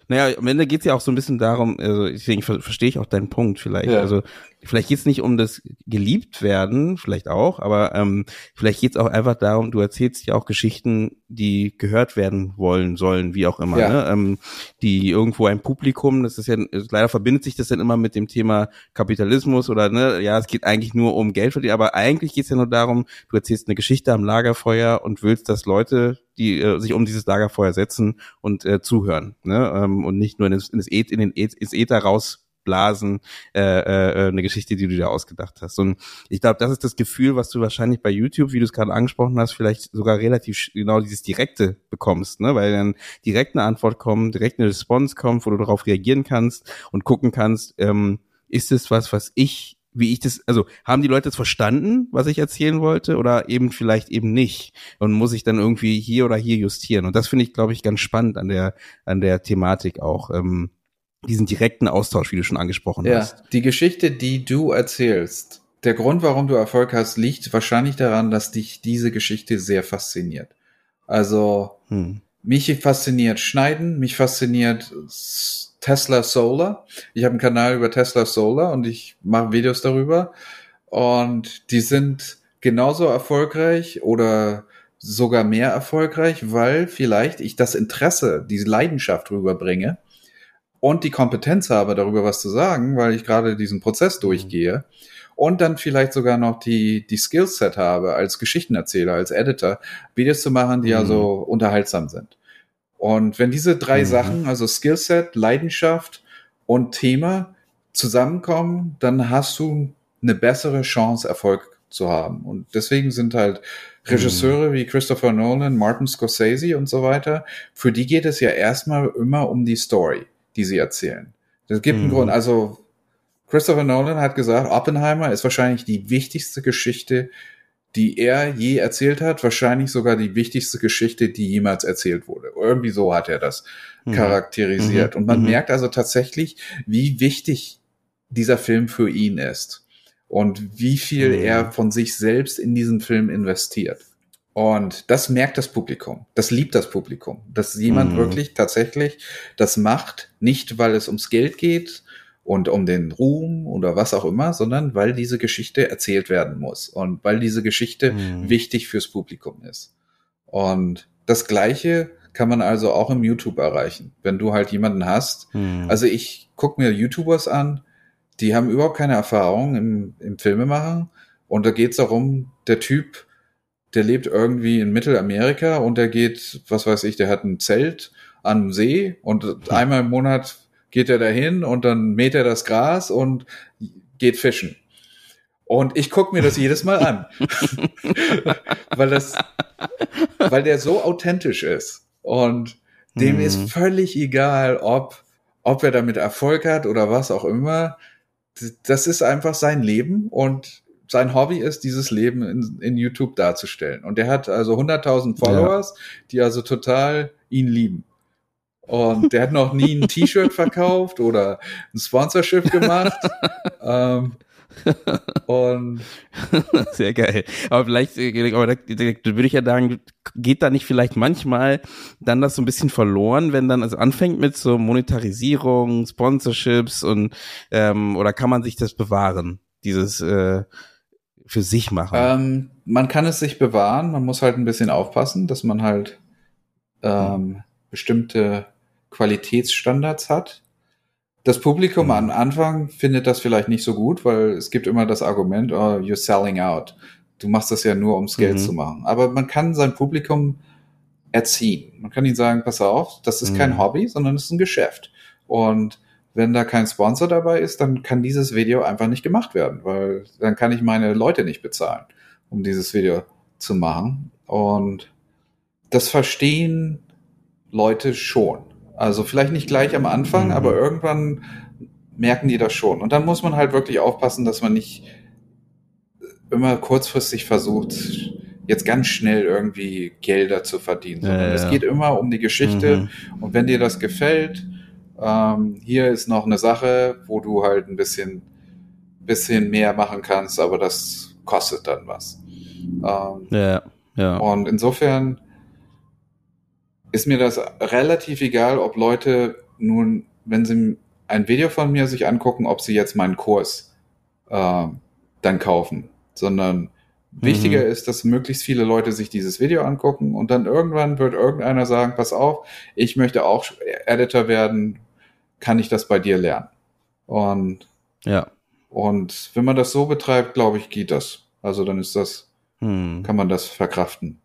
naja, am Ende geht's ja auch so ein bisschen darum, also deswegen verstehe ich auch deinen Punkt vielleicht. Ja. Also vielleicht geht's nicht um das geliebt werden, vielleicht auch, aber ähm, vielleicht geht's auch einfach darum, du erzählst ja auch Geschichten, die gehört werden wollen, sollen, wie auch immer, ja. ne? ähm, die irgendwo ein Publikum, das ist ja, leider verbindet sich das dann immer mit dem Thema Kapitalismus oder ne, ja, es geht eigentlich nur um Geld verdienen, aber eigentlich geht's ja nur darum, du erzählst eine Geschichte am Lagerfeuer und willst, dass Leute die äh, sich um dieses Lagerfeuer setzen und äh, zuhören ne? ähm, und nicht nur in das, in das in den ins Äther raus Blasen äh, äh, eine Geschichte, die du dir ausgedacht hast. Und ich glaube, das ist das Gefühl, was du wahrscheinlich bei YouTube, wie du es gerade angesprochen hast, vielleicht sogar relativ genau dieses Direkte bekommst, ne? weil dann direkt eine Antwort kommt, direkt eine Response kommt, wo du darauf reagieren kannst und gucken kannst, ähm, ist es was, was ich wie ich das, also haben die Leute das verstanden, was ich erzählen wollte, oder eben vielleicht eben nicht und muss ich dann irgendwie hier oder hier justieren? Und das finde ich, glaube ich, ganz spannend an der an der Thematik auch. Ähm, diesen direkten Austausch, wie du schon angesprochen ja, hast. Die Geschichte, die du erzählst, der Grund, warum du Erfolg hast, liegt wahrscheinlich daran, dass dich diese Geschichte sehr fasziniert. Also hm. mich fasziniert Schneiden, mich fasziniert Tesla Solar. Ich habe einen Kanal über Tesla Solar und ich mache Videos darüber. Und die sind genauso erfolgreich oder sogar mehr erfolgreich, weil vielleicht ich das Interesse, diese Leidenschaft rüberbringe und die Kompetenz habe, darüber was zu sagen, weil ich gerade diesen Prozess mhm. durchgehe und dann vielleicht sogar noch die, die Skillset habe, als Geschichtenerzähler, als Editor, Videos zu machen, die mhm. also unterhaltsam sind. Und wenn diese drei mhm. Sachen, also Skillset, Leidenschaft und Thema zusammenkommen, dann hast du eine bessere Chance, Erfolg zu haben. Und deswegen sind halt Regisseure mhm. wie Christopher Nolan, Martin Scorsese und so weiter, für die geht es ja erstmal immer um die Story die sie erzählen. Das gibt mhm. einen Grund. Also Christopher Nolan hat gesagt, Oppenheimer ist wahrscheinlich die wichtigste Geschichte, die er je erzählt hat, wahrscheinlich sogar die wichtigste Geschichte, die jemals erzählt wurde. Irgendwie so hat er das mhm. charakterisiert. Mhm. Und man mhm. merkt also tatsächlich, wie wichtig dieser Film für ihn ist und wie viel mhm. er von sich selbst in diesen Film investiert. Und das merkt das Publikum. Das liebt das Publikum. Dass jemand mhm. wirklich tatsächlich das macht, nicht weil es ums Geld geht und um den Ruhm oder was auch immer, sondern weil diese Geschichte erzählt werden muss und weil diese Geschichte mhm. wichtig fürs Publikum ist. Und das Gleiche kann man also auch im YouTube erreichen, wenn du halt jemanden hast. Mhm. Also ich gucke mir YouTubers an, die haben überhaupt keine Erfahrung im, im Filmemachen und da geht es darum, der Typ der lebt irgendwie in Mittelamerika und der geht, was weiß ich, der hat ein Zelt am See und einmal im Monat geht er dahin und dann mäht er das Gras und geht fischen. Und ich gucke mir das jedes Mal an. weil das, weil der so authentisch ist. Und dem mhm. ist völlig egal, ob, ob er damit Erfolg hat oder was auch immer. Das ist einfach sein Leben und sein Hobby ist, dieses Leben in, in YouTube darzustellen. Und der hat also 100.000 Followers, ja. die also total ihn lieben. Und der hat noch nie ein T-Shirt verkauft oder ein Sponsorship gemacht. ähm, und sehr geil. Aber vielleicht, aber da, da, da würde ich ja sagen, geht da nicht vielleicht manchmal dann das so ein bisschen verloren, wenn dann also anfängt mit so Monetarisierung, Sponsorships und ähm, oder kann man sich das bewahren? Dieses äh, für sich machen? Ähm, man kann es sich bewahren, man muss halt ein bisschen aufpassen, dass man halt ähm, bestimmte Qualitätsstandards hat. Das Publikum mhm. am Anfang findet das vielleicht nicht so gut, weil es gibt immer das Argument, oh, you're selling out. Du machst das ja nur, ums Geld mhm. zu machen. Aber man kann sein Publikum erziehen. Man kann ihnen sagen, pass auf, das ist mhm. kein Hobby, sondern es ist ein Geschäft. Und wenn da kein Sponsor dabei ist, dann kann dieses Video einfach nicht gemacht werden, weil dann kann ich meine Leute nicht bezahlen, um dieses Video zu machen. Und das verstehen Leute schon. Also vielleicht nicht gleich am Anfang, mhm. aber irgendwann merken die das schon. Und dann muss man halt wirklich aufpassen, dass man nicht immer kurzfristig versucht, jetzt ganz schnell irgendwie Gelder zu verdienen, sondern ja, ja. es geht immer um die Geschichte. Mhm. Und wenn dir das gefällt, ähm, hier ist noch eine Sache, wo du halt ein bisschen, bisschen mehr machen kannst, aber das kostet dann was. Ähm, ja, ja. Und insofern ist mir das relativ egal, ob Leute nun, wenn sie ein Video von mir sich angucken, ob sie jetzt meinen Kurs äh, dann kaufen, sondern Wichtiger mhm. ist, dass möglichst viele Leute sich dieses Video angucken und dann irgendwann wird irgendeiner sagen, pass auf, ich möchte auch Editor werden, kann ich das bei dir lernen? Und ja. Und wenn man das so betreibt, glaube ich, geht das. Also dann ist das, mhm. kann man das verkraften.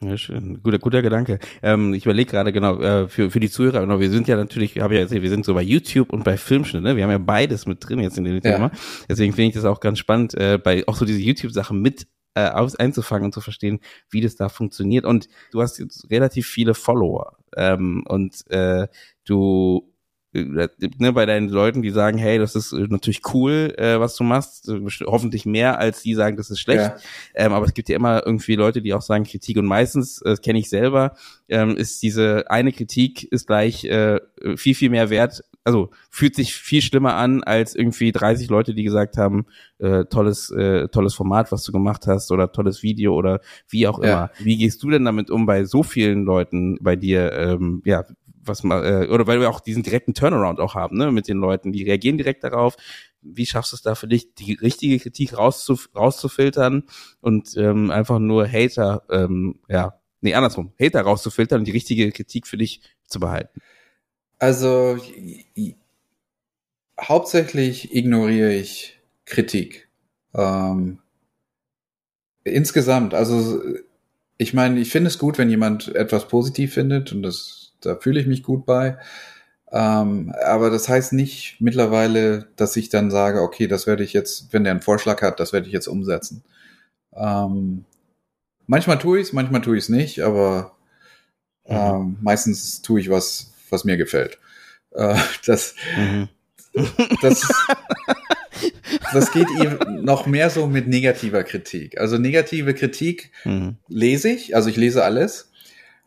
Ja, schön. Guter, guter Gedanke. Ähm, ich überlege gerade genau, äh, für, für die Zuhörer, genau, wir sind ja natürlich, habe ja erzählt, wir sind so bei YouTube und bei Filmschnitt, ne? Wir haben ja beides mit drin jetzt in dem ja. Thema. Deswegen finde ich das auch ganz spannend, äh, bei auch so diese YouTube-Sachen mit äh, aus, einzufangen und zu verstehen, wie das da funktioniert. Und du hast jetzt relativ viele Follower. Ähm, und äh, du ne, bei deinen Leuten, die sagen, hey, das ist äh, natürlich cool, äh, was du machst, äh, hoffentlich mehr, als die sagen, das ist schlecht. Ja. Ähm, aber es gibt ja immer irgendwie Leute, die auch sagen Kritik und meistens, äh, kenne ich selber, ähm, ist diese eine Kritik ist gleich äh, viel, viel mehr wert, also fühlt sich viel schlimmer an als irgendwie 30 Leute, die gesagt haben, äh, tolles, äh, tolles Format, was du gemacht hast oder tolles Video oder wie auch immer. Ja. Wie gehst du denn damit um bei so vielen Leuten bei dir? Ähm, ja, was mal, äh, oder weil wir auch diesen direkten Turnaround auch haben, ne, mit den Leuten, die reagieren direkt darauf. Wie schaffst du es da für dich, die richtige Kritik rauszuf rauszufiltern und ähm, einfach nur Hater, ähm, ja, nee, andersrum, Hater rauszufiltern und die richtige Kritik für dich zu behalten? Also hauptsächlich ignoriere ich Kritik. Ähm, insgesamt, also ich meine, ich finde es gut, wenn jemand etwas positiv findet und das da fühle ich mich gut bei. Ähm, aber das heißt nicht mittlerweile, dass ich dann sage, okay, das werde ich jetzt, wenn der einen Vorschlag hat, das werde ich jetzt umsetzen. Ähm, manchmal tue ich es, manchmal tue ich es nicht, aber mhm. ähm, meistens tue ich was, was mir gefällt. Äh, das, mhm. das, das geht ihm noch mehr so mit negativer Kritik. Also negative Kritik mhm. lese ich, also ich lese alles.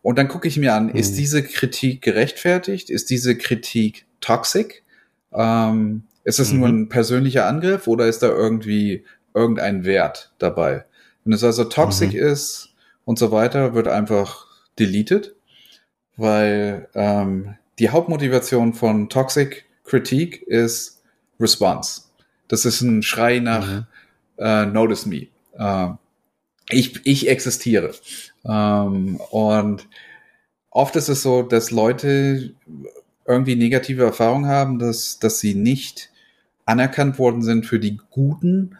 Und dann gucke ich mir an, mhm. ist diese Kritik gerechtfertigt? Ist diese Kritik toxic? Ähm, ist es mhm. nur ein persönlicher Angriff oder ist da irgendwie irgendein Wert dabei? Wenn es also toxic mhm. ist und so weiter, wird einfach deleted, weil ähm, die Hauptmotivation von Toxic Kritik ist Response. Das ist ein Schrei nach mhm. äh, Notice Me. Äh, ich, ich existiere. Ähm, und oft ist es so, dass Leute irgendwie negative Erfahrungen haben, dass, dass sie nicht anerkannt worden sind für die guten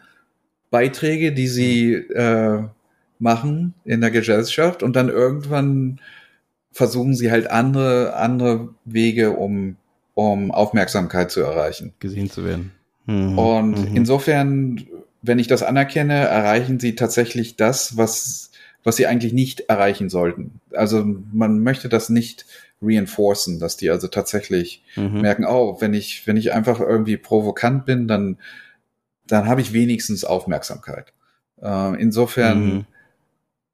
Beiträge, die sie äh, machen in der Gesellschaft und dann irgendwann versuchen sie halt andere, andere Wege, um, um Aufmerksamkeit zu erreichen. Gesehen zu werden. Mhm. Und mhm. insofern, wenn ich das anerkenne, erreichen sie tatsächlich das, was, was sie eigentlich nicht erreichen sollten. Also man möchte das nicht reinforcen, dass die also tatsächlich mhm. merken, oh, wenn ich, wenn ich einfach irgendwie provokant bin, dann, dann habe ich wenigstens Aufmerksamkeit. Äh, insofern, mhm.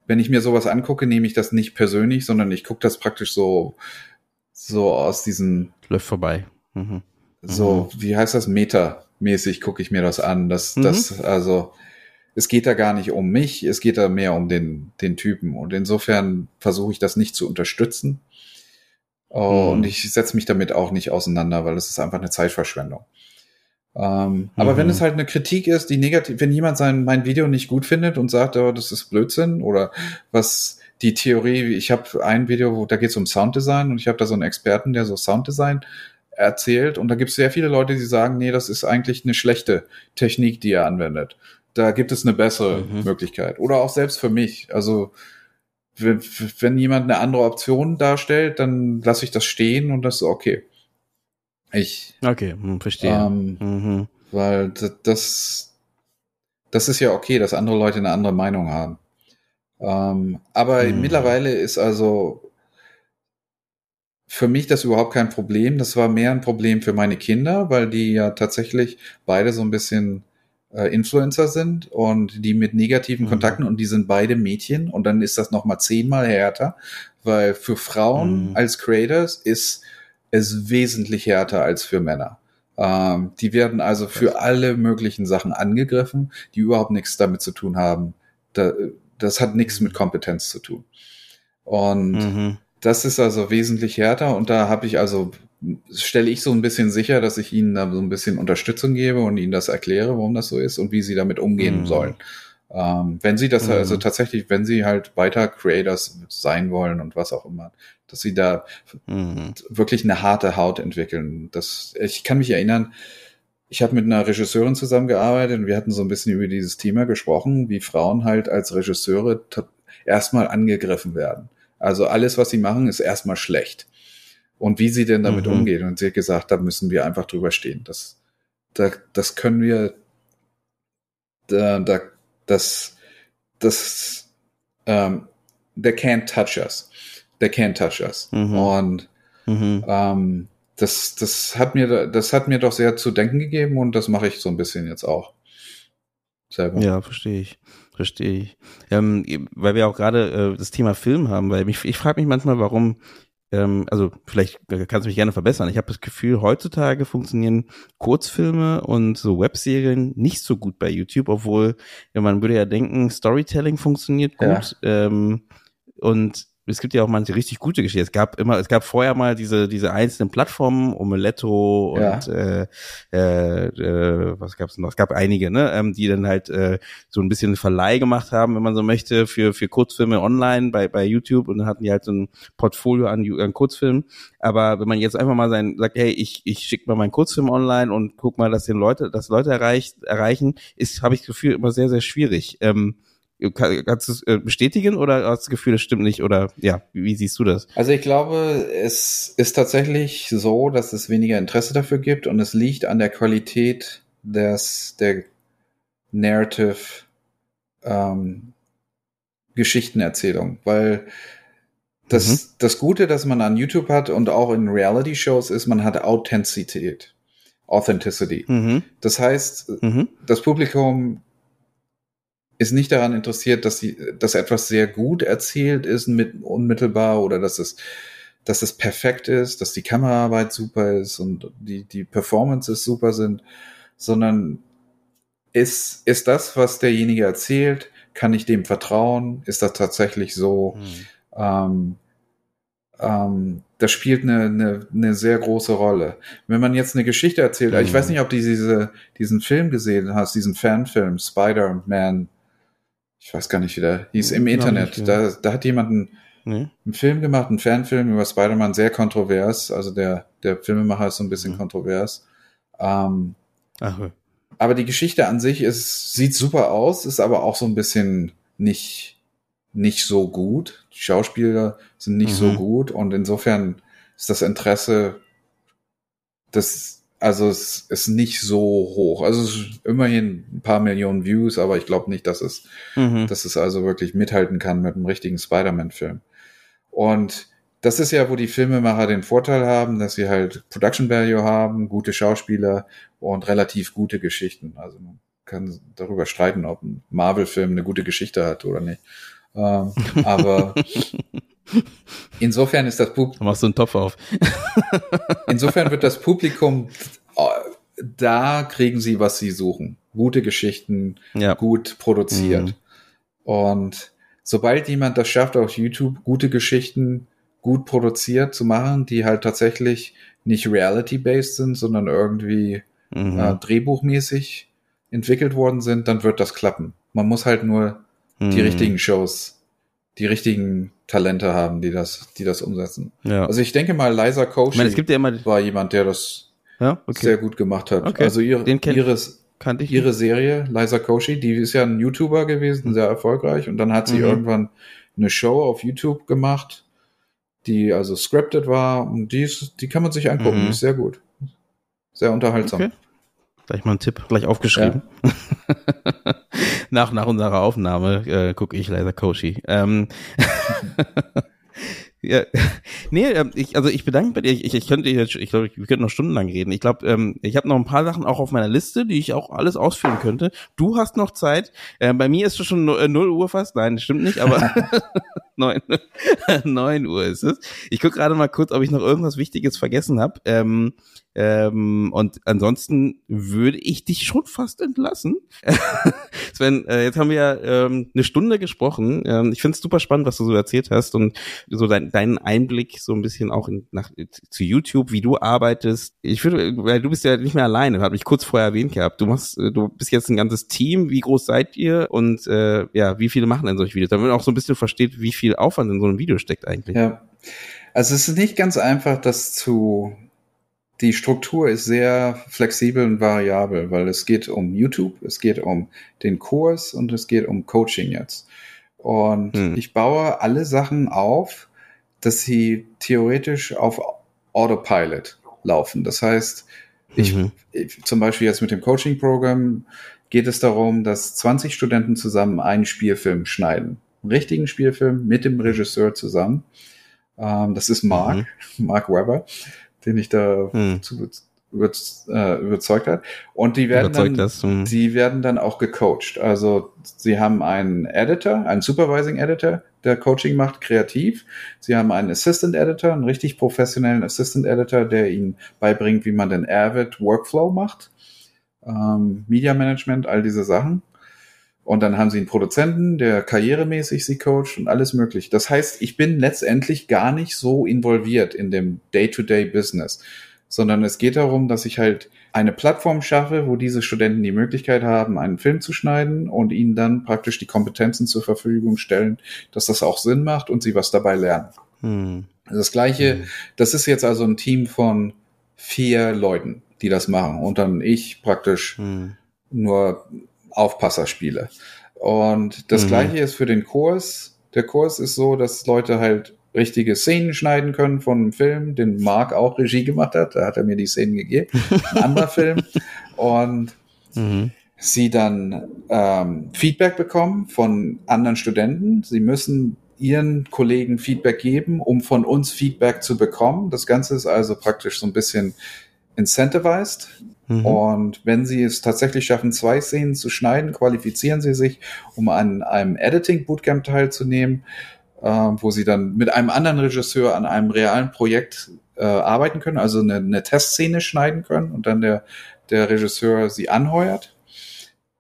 wenn ich mir sowas angucke, nehme ich das nicht persönlich, sondern ich gucke das praktisch so, so aus diesen. Läuft vorbei. Mhm. So, mhm. wie heißt das? Meta-mäßig gucke ich mir das an. Das, mhm. das, also, es geht da gar nicht um mich, es geht da mehr um den, den Typen. Und insofern versuche ich das nicht zu unterstützen. Oh, mhm. Und ich setze mich damit auch nicht auseinander, weil es ist einfach eine Zeitverschwendung. Ähm, mhm. Aber wenn es halt eine Kritik ist, die negativ, wenn jemand sein, mein Video nicht gut findet und sagt, oh, das ist Blödsinn oder was die Theorie, ich habe ein Video, wo da geht es um Sounddesign und ich habe da so einen Experten, der so Sounddesign erzählt und da gibt es sehr viele Leute, die sagen, nee, das ist eigentlich eine schlechte Technik, die er anwendet. Da gibt es eine bessere mhm. Möglichkeit. Oder auch selbst für mich. Also wenn, wenn jemand eine andere Option darstellt, dann lasse ich das stehen und das ist okay. Ich. Okay, hm, verstehe. Ähm, mhm. Weil das, das ist ja okay, dass andere Leute eine andere Meinung haben. Ähm, aber mhm. mittlerweile ist also für mich das überhaupt kein Problem. Das war mehr ein Problem für meine Kinder, weil die ja tatsächlich beide so ein bisschen äh, Influencer sind und die mit negativen mhm. Kontakten und die sind beide Mädchen und dann ist das nochmal zehnmal härter, weil für Frauen mhm. als Creators ist es wesentlich härter als für Männer. Ähm, die werden also für alle möglichen Sachen angegriffen, die überhaupt nichts damit zu tun haben. Da, das hat nichts mit Kompetenz zu tun. Und mhm. Das ist also wesentlich härter und da habe ich also stelle ich so ein bisschen sicher, dass ich ihnen da so ein bisschen Unterstützung gebe und ihnen das erkläre, warum das so ist und wie sie damit umgehen mhm. sollen. Ähm, wenn sie das mhm. also tatsächlich, wenn sie halt weiter Creators sein wollen und was auch immer, dass sie da mhm. wirklich eine harte Haut entwickeln. Das, ich kann mich erinnern, ich habe mit einer Regisseurin zusammengearbeitet und wir hatten so ein bisschen über dieses Thema gesprochen, wie Frauen halt als Regisseure erstmal angegriffen werden. Also alles, was sie machen, ist erstmal schlecht und wie sie denn damit mhm. umgeht. Und sie hat gesagt, da müssen wir einfach drüber stehen. Das, da, das können wir, da, da, das, das, ähm, they can't touch us. They can't touch us. Mhm. Und mhm. Ähm, das, das hat mir, das hat mir doch sehr zu denken gegeben und das mache ich so ein bisschen jetzt auch. Selber. Ja, verstehe ich. Verstehe ich. Ähm, weil wir auch gerade äh, das Thema Film haben, weil mich, ich frage mich manchmal, warum ähm, also vielleicht kannst du mich gerne verbessern. Ich habe das Gefühl, heutzutage funktionieren Kurzfilme und so Webserien nicht so gut bei YouTube, obwohl ja, man würde ja denken, Storytelling funktioniert gut. Ja. Ähm, und es gibt ja auch manche richtig gute Geschichten. Es gab immer, es gab vorher mal diese diese einzelnen Plattformen, Omeletto und ja. äh, äh, äh, was gab's noch? Es gab einige, ne, ähm, die dann halt äh, so ein bisschen Verleih gemacht haben, wenn man so möchte, für für Kurzfilme online bei bei YouTube und dann hatten die halt so ein Portfolio an, an Kurzfilmen. Aber wenn man jetzt einfach mal sein sagt, hey, ich ich schicke mal meinen Kurzfilm online und guck mal, dass den Leute, dass Leute erreicht erreichen, ist, habe ich das Gefühl immer sehr sehr schwierig. Ähm, Kannst du es äh, bestätigen oder hast du das Gefühl, das stimmt nicht? Oder ja, wie, wie, siehst du das? Also ich glaube, es ist tatsächlich so, dass es weniger Interesse dafür gibt und es liegt an der Qualität des, der Narrative ähm, Geschichtenerzählung. Weil das, mhm. das Gute, das man an YouTube hat und auch in Reality-Shows ist, man hat Authentizität. Authenticity. Mhm. Das heißt, Mhm. das Publikum ist nicht daran interessiert, dass, sie, dass etwas sehr gut erzählt ist, mit, unmittelbar oder dass es, dass es perfekt ist, dass die Kameraarbeit super ist und die, die Performances super sind, sondern ist, ist das, was derjenige erzählt, kann ich dem vertrauen? Ist das tatsächlich so? Mhm. Ähm, ähm, das spielt eine, eine, eine sehr große Rolle. Wenn man jetzt eine Geschichte erzählt, ich Mhm. weiß nicht, ob du diese, diesen Film gesehen hast, diesen Fanfilm, Spider-Man, ich weiß gar nicht, wie der hieß, im Internet. da, da hat jemand einen, Nee? einen Film gemacht, einen Fanfilm über Spider-Man, sehr kontrovers. Also der, der Filmemacher ist so ein bisschen Mhm. kontrovers. Ähm, Ach, aber die Geschichte an sich ist, sieht super aus, ist aber auch so ein bisschen nicht, nicht so gut. Die Schauspieler sind nicht so Mhm. gut und insofern ist das Interesse, das, also es ist nicht so hoch. Also es ist immerhin ein paar Millionen Views, aber ich glaube nicht, dass es, Mhm. dass es also wirklich mithalten kann mit einem richtigen Spider-Man-Film. Und das ist ja, wo die Filmemacher den Vorteil haben, dass sie halt Production Value haben, gute Schauspieler und relativ gute Geschichten. Also man kann darüber streiten, ob ein Marvel-Film eine gute Geschichte hat oder nicht. Ähm, aber insofern ist das Pub Da machst du einen Topf auf. insofern wird das Publikum äh, da kriegen sie, was sie suchen. Gute Geschichten, Ja. gut produziert. Mhm. Und sobald jemand das schafft, auf YouTube gute Geschichten gut produziert zu machen, die halt tatsächlich nicht reality-based sind, sondern irgendwie Mhm. äh, drehbuchmäßig entwickelt worden sind, dann wird das klappen. Man muss halt nur die Mhm. richtigen Shows, die richtigen Talente haben, die das, die das umsetzen. Ja. Also ich denke mal, Liza Koshy meine, es gibt ja immer. war jemand, der das Ja, okay. sehr gut gemacht hat. Okay. Also ihre, Den kenn- ihre, Serie, Liza Koshy, die ist ja ein YouTuber gewesen, sehr erfolgreich. Und dann hat sie Mhm. irgendwann eine Show auf YouTube gemacht, die also scripted war. Und die, ist, die kann man sich angucken, Mhm. ist sehr gut. Sehr unterhaltsam. Okay. Gleich mal einen Tipp, gleich aufgeschrieben. nach, nach unserer Aufnahme äh, gucke ich leider Koshi. Ähm, ja, nee, ähm, ich, also ich bedanke mich bei dir. Ich, ich könnte jetzt, ich glaube, wir könnten noch stundenlang reden. Ich glaube, ähm, ich habe noch ein paar Sachen auch auf meiner Liste, die ich auch alles ausführen könnte. Du hast noch Zeit. Äh, bei mir ist es schon nu- äh, 0 Uhr fast. Nein, das stimmt nicht, aber 9, 9 Uhr ist es. Ich gucke gerade mal kurz, ob ich noch irgendwas Wichtiges vergessen habe. Ähm, ähm, und ansonsten würde ich dich schon fast entlassen. Sven, äh, jetzt haben wir ähm, eine Stunde gesprochen. Ähm, ich finde es super spannend, was du so erzählt hast und so dein, deinen Einblick so ein bisschen auch in, nach, zu YouTube, wie du arbeitest. Ich würde, weil du bist ja nicht mehr alleine, habe ich kurz vorher erwähnt gehabt. Du machst, äh, du bist jetzt ein ganzes Team. Wie groß seid ihr und äh, ja, wie viele machen denn solche Videos? Damit man auch so ein bisschen versteht, wie viel Aufwand in so einem Video steckt eigentlich. Ja. Also es ist nicht ganz einfach, das zu. Die Struktur ist sehr flexibel und variabel, weil es geht um YouTube, es geht um den Kurs und es geht um Coaching jetzt. Und Hm. ich baue alle Sachen auf, dass sie theoretisch auf Autopilot laufen. Das heißt, ich, Mhm. ich, zum Beispiel jetzt mit dem Coaching-Programm geht es darum, dass 20 Studenten zusammen einen Spielfilm schneiden. Richtigen Spielfilm mit dem Regisseur zusammen. Ähm, das ist Mark, Mark Webber, den ich da Hm. zu, über, äh, überzeugt hat. Und die werden Überzeugt dann, das. Hm. die werden dann auch gecoacht. Also sie haben einen Editor, einen Supervising Editor, der Coaching macht, kreativ. Sie haben einen Assistant Editor, einen richtig professionellen Assistant Editor, der ihnen beibringt, wie man den Avid Workflow macht. Ähm, Media Management, all diese Sachen. Und dann haben sie einen Produzenten, der karrieremäßig sie coacht und alles möglich. Das heißt, ich bin letztendlich gar nicht so involviert in dem Day-to-Day-Business, sondern es geht darum, dass ich halt eine Plattform schaffe, wo diese Studenten die Möglichkeit haben, einen Film zu schneiden und ihnen dann praktisch die Kompetenzen zur Verfügung stellen, dass das auch Sinn macht und sie was dabei lernen. Hm. Das gleiche, Mhm. das ist jetzt also ein Team von vier Leuten, die das machen und dann ich praktisch Hm. nur Aufpasser spiele. Und das Mhm. gleiche ist für den Kurs. Der Kurs ist so, dass Leute halt richtige Szenen schneiden können von einem Film, den Mark auch Regie gemacht hat. Da hat er mir die Szenen gegeben. Ein anderer Film. Und Mhm. sie dann ähm, Feedback bekommen von anderen Studenten. Sie müssen ihren Kollegen Feedback geben, um von uns Feedback zu bekommen. Das Ganze ist also praktisch so ein bisschen incentivized. Mhm. Und wenn sie es tatsächlich schaffen, zwei Szenen zu schneiden, qualifizieren sie sich, um an einem Editing-Bootcamp teilzunehmen, äh, wo sie dann mit einem anderen Regisseur an einem realen Projekt äh, arbeiten können, also eine, eine Testszene schneiden können und dann der, der Regisseur sie anheuert,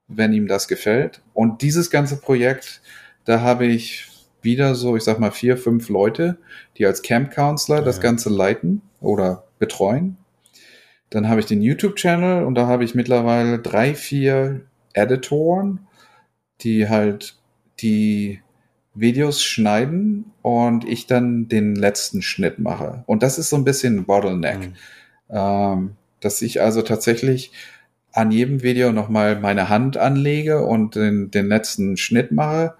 wenn ihm das gefällt. Und dieses ganze Projekt, da habe ich wieder so, ich sag mal, vier, fünf Leute, die als Camp Counselor ja. das Ganze leiten oder betreuen. Dann habe ich den YouTube-Channel und da habe ich mittlerweile drei, vier Editoren, die halt die Videos schneiden und ich dann den letzten Schnitt mache. Und das ist so ein bisschen ein Bottleneck. Mhm. Ähm, dass ich also tatsächlich an jedem Video nochmal meine Hand anlege und den, den letzten Schnitt mache,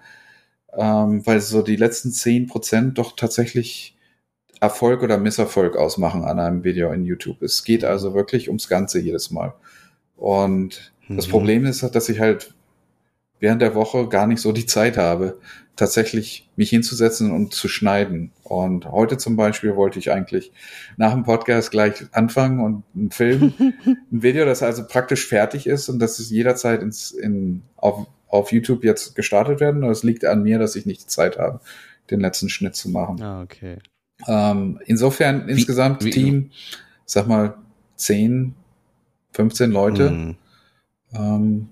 ähm, weil so die letzten zehn Prozent doch tatsächlich Erfolg oder Misserfolg ausmachen an einem Video in YouTube. Es geht also wirklich ums Ganze jedes Mal. Und mhm. das Problem ist, dass ich halt während der Woche gar nicht so die Zeit habe, tatsächlich mich hinzusetzen und zu schneiden. Und heute zum Beispiel wollte ich eigentlich nach dem Podcast gleich anfangen und einen Film, ein Video, das also praktisch fertig ist und das ist jederzeit ins, in, auf, auf YouTube jetzt gestartet werden. Das liegt an mir, dass ich nicht die Zeit habe, den letzten Schnitt zu machen. Ah, okay. Ähm, insofern wie, insgesamt wie, Team, sag mal, 10, 15 Leute. Mhm. Ähm,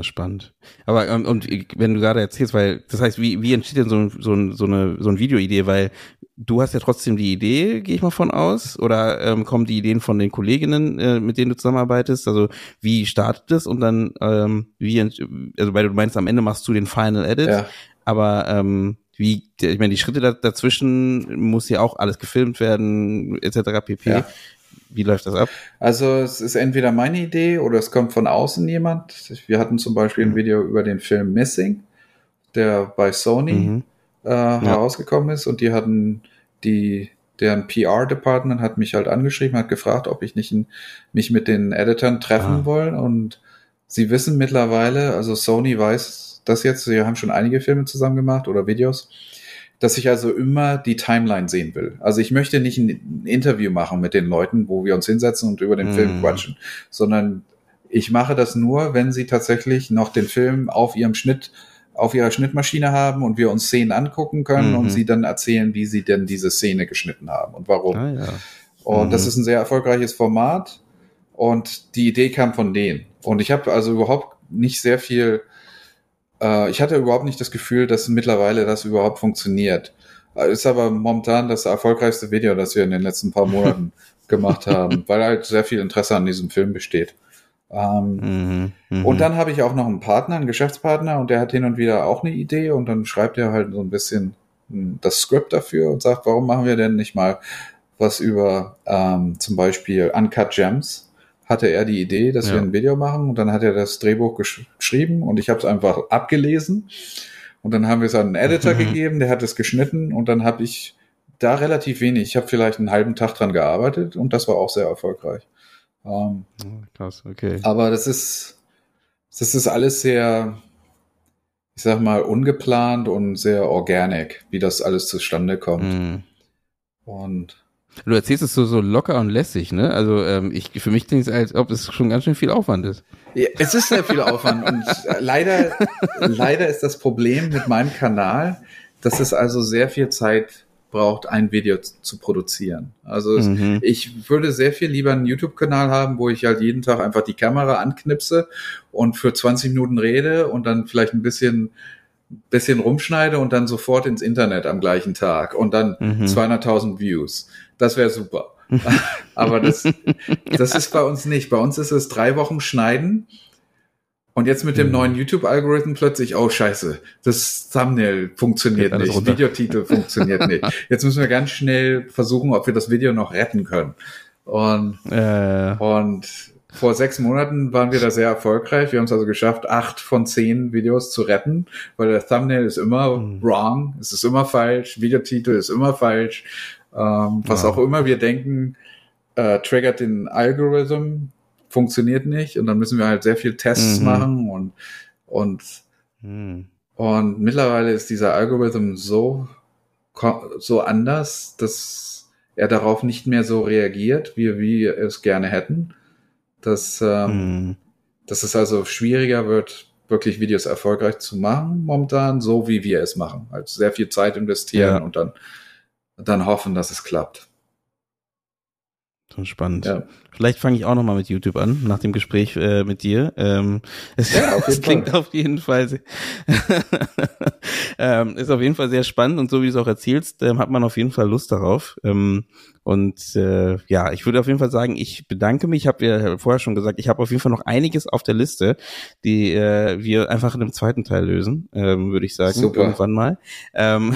spannend. Aber ähm, und wenn du gerade erzählst, weil das heißt, wie, wie entsteht denn so, so, so eine so eine Videoidee? Weil du hast ja trotzdem die Idee, gehe ich mal von aus, oder ähm, kommen die Ideen von den Kolleginnen, äh, mit denen du zusammenarbeitest? Also wie startet es und dann ähm, wie also weil du meinst, am Ende machst du den Final Edit, ja. aber ähm, wie, ich meine, die Schritte dazwischen muss ja auch alles gefilmt werden, etc. pp. Ja. Wie läuft das ab? Also es ist entweder meine Idee oder es kommt von außen jemand. Wir hatten zum Beispiel ein mhm. Video über den Film Missing, der bei Sony mhm. äh, ja. herausgekommen ist und die hatten die deren PR-Department hat mich halt angeschrieben, hat gefragt, ob ich nicht in, mich mit den Editoren treffen ah. wollen und sie wissen mittlerweile, also Sony weiß das jetzt, sie haben schon einige Filme zusammen gemacht oder Videos dass ich also immer die Timeline sehen will. Also ich möchte nicht ein Interview machen mit den Leuten, wo wir uns hinsetzen und über den mm. Film quatschen, sondern ich mache das nur, wenn sie tatsächlich noch den Film auf ihrem Schnitt, auf ihrer Schnittmaschine haben und wir uns Szenen angucken können mhm. und sie dann erzählen, wie sie denn diese Szene geschnitten haben und warum. Ah, ja. Und mhm. das ist ein sehr erfolgreiches Format und die Idee kam von denen. Und ich habe also überhaupt nicht sehr viel äh, ich hatte überhaupt nicht das Gefühl, dass mittlerweile das überhaupt funktioniert. Äh, ist aber momentan das erfolgreichste Video, das wir in den letzten paar Monaten gemacht haben, weil halt sehr viel Interesse an diesem Film besteht. Ähm, mhm, und dann habe ich auch noch einen Partner, einen Geschäftspartner, und der hat hin und wieder auch eine Idee und dann schreibt er halt so ein bisschen hm, das Skript dafür und sagt, warum machen wir denn nicht mal was über ähm, zum Beispiel Uncut Gems? Hatte er die Idee, dass ja. wir ein Video machen und dann hat er das Drehbuch gesch geschrieben und ich habe es einfach abgelesen und dann haben wir es an einen Editor mhm. gegeben, der hat es geschnitten und dann habe ich da relativ wenig. Ich habe vielleicht einen halben Tag dran gearbeitet und das war auch sehr erfolgreich. Ähm, Krass, okay. Aber das ist, das ist alles sehr, ich sag mal, ungeplant und sehr organic, wie das alles zustande kommt. Mhm. Und Du erzählst es so, so locker und lässig, ne? Also ähm, ich, für mich klingt es, als ob es schon ganz schön viel Aufwand ist. Ja, es ist sehr viel Aufwand und äh, leider, leider ist das Problem mit meinem Kanal, dass es also sehr viel Zeit braucht, ein Video zu produzieren. Also mhm. ich würde sehr viel lieber einen YouTube-Kanal haben, wo ich halt jeden Tag einfach die Kamera anknipse und für 20 Minuten rede und dann vielleicht ein bisschen bisschen rumschneide und dann sofort ins Internet am gleichen Tag und dann mhm. 200.000 Views. Das wäre super. Aber das, das ist bei uns nicht. Bei uns ist es drei Wochen schneiden und jetzt mit dem mhm. neuen YouTube-Algorithmen plötzlich, oh scheiße, das Thumbnail funktioniert nicht, runter. Videotitel funktioniert nicht. Jetzt müssen wir ganz schnell versuchen, ob wir das Video noch retten können. Und, äh. und vor sechs Monaten waren wir da sehr erfolgreich. Wir haben es also geschafft, acht von zehn Videos zu retten, weil der Thumbnail ist immer mhm. wrong, es ist immer falsch, Videotitel ist immer falsch. Ähm, was ja. auch immer wir denken, äh, triggert den Algorithm, funktioniert nicht und dann müssen wir halt sehr viel Tests mhm. machen und und mhm. und mittlerweile ist dieser Algorithm so so anders, dass er darauf nicht mehr so reagiert, wie wir es gerne hätten. dass, ähm, hm. dass es also schwieriger wird, wirklich Videos erfolgreich zu machen momentan, so wie wir es machen. Also sehr viel Zeit investieren ja. und dann, dann hoffen, dass es klappt. Spannend. Ja. Vielleicht fange ich auch noch mal mit YouTube an, nach dem Gespräch äh, mit dir. Ähm, es, ja, auf es klingt auf jeden Fall sehr, ähm, ist auf jeden Fall sehr spannend und so wie du es auch erzählst, ähm, hat man auf jeden Fall Lust darauf. Ähm, und äh, ja, ich würde auf jeden Fall sagen, ich bedanke mich. Ich habe ja vorher schon gesagt, ich habe auf jeden Fall noch einiges auf der Liste, die äh, wir einfach in einem zweiten Teil lösen, ähm, würde ich sagen, Super. irgendwann mal. Ähm,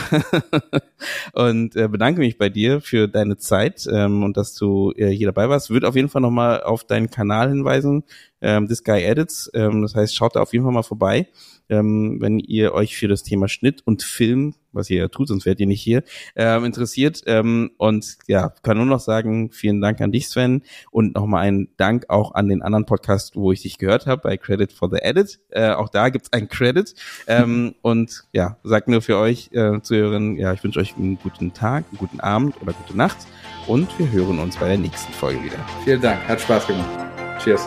und äh, bedanke mich bei dir für deine Zeit ähm, und dass du äh, hier dabei warst. Würde auf jeden Fall nochmal auf deinen Kanal hinweisen, ähm, This Guy Edits. Ähm, das heißt, schaut da auf jeden Fall mal vorbei ähm, wenn ihr euch für das Thema Schnitt und Film, was ihr ja tut, sonst wärt ihr nicht hier, ähm, interessiert. Ähm, und ja, kann nur noch sagen, vielen Dank an dich, Sven, und nochmal einen Dank auch an den anderen Podcast, wo ich dich gehört habe, bei Credit for the Edit. Äh, auch da gibt's einen Credit. Ähm, und ja, sagt nur für euch äh, zu hören, ja, ich wünsche euch einen guten Tag, einen guten Abend oder gute Nacht und wir hören uns bei der nächsten Folge wieder. Vielen Dank, hat Spaß gemacht. Cheers.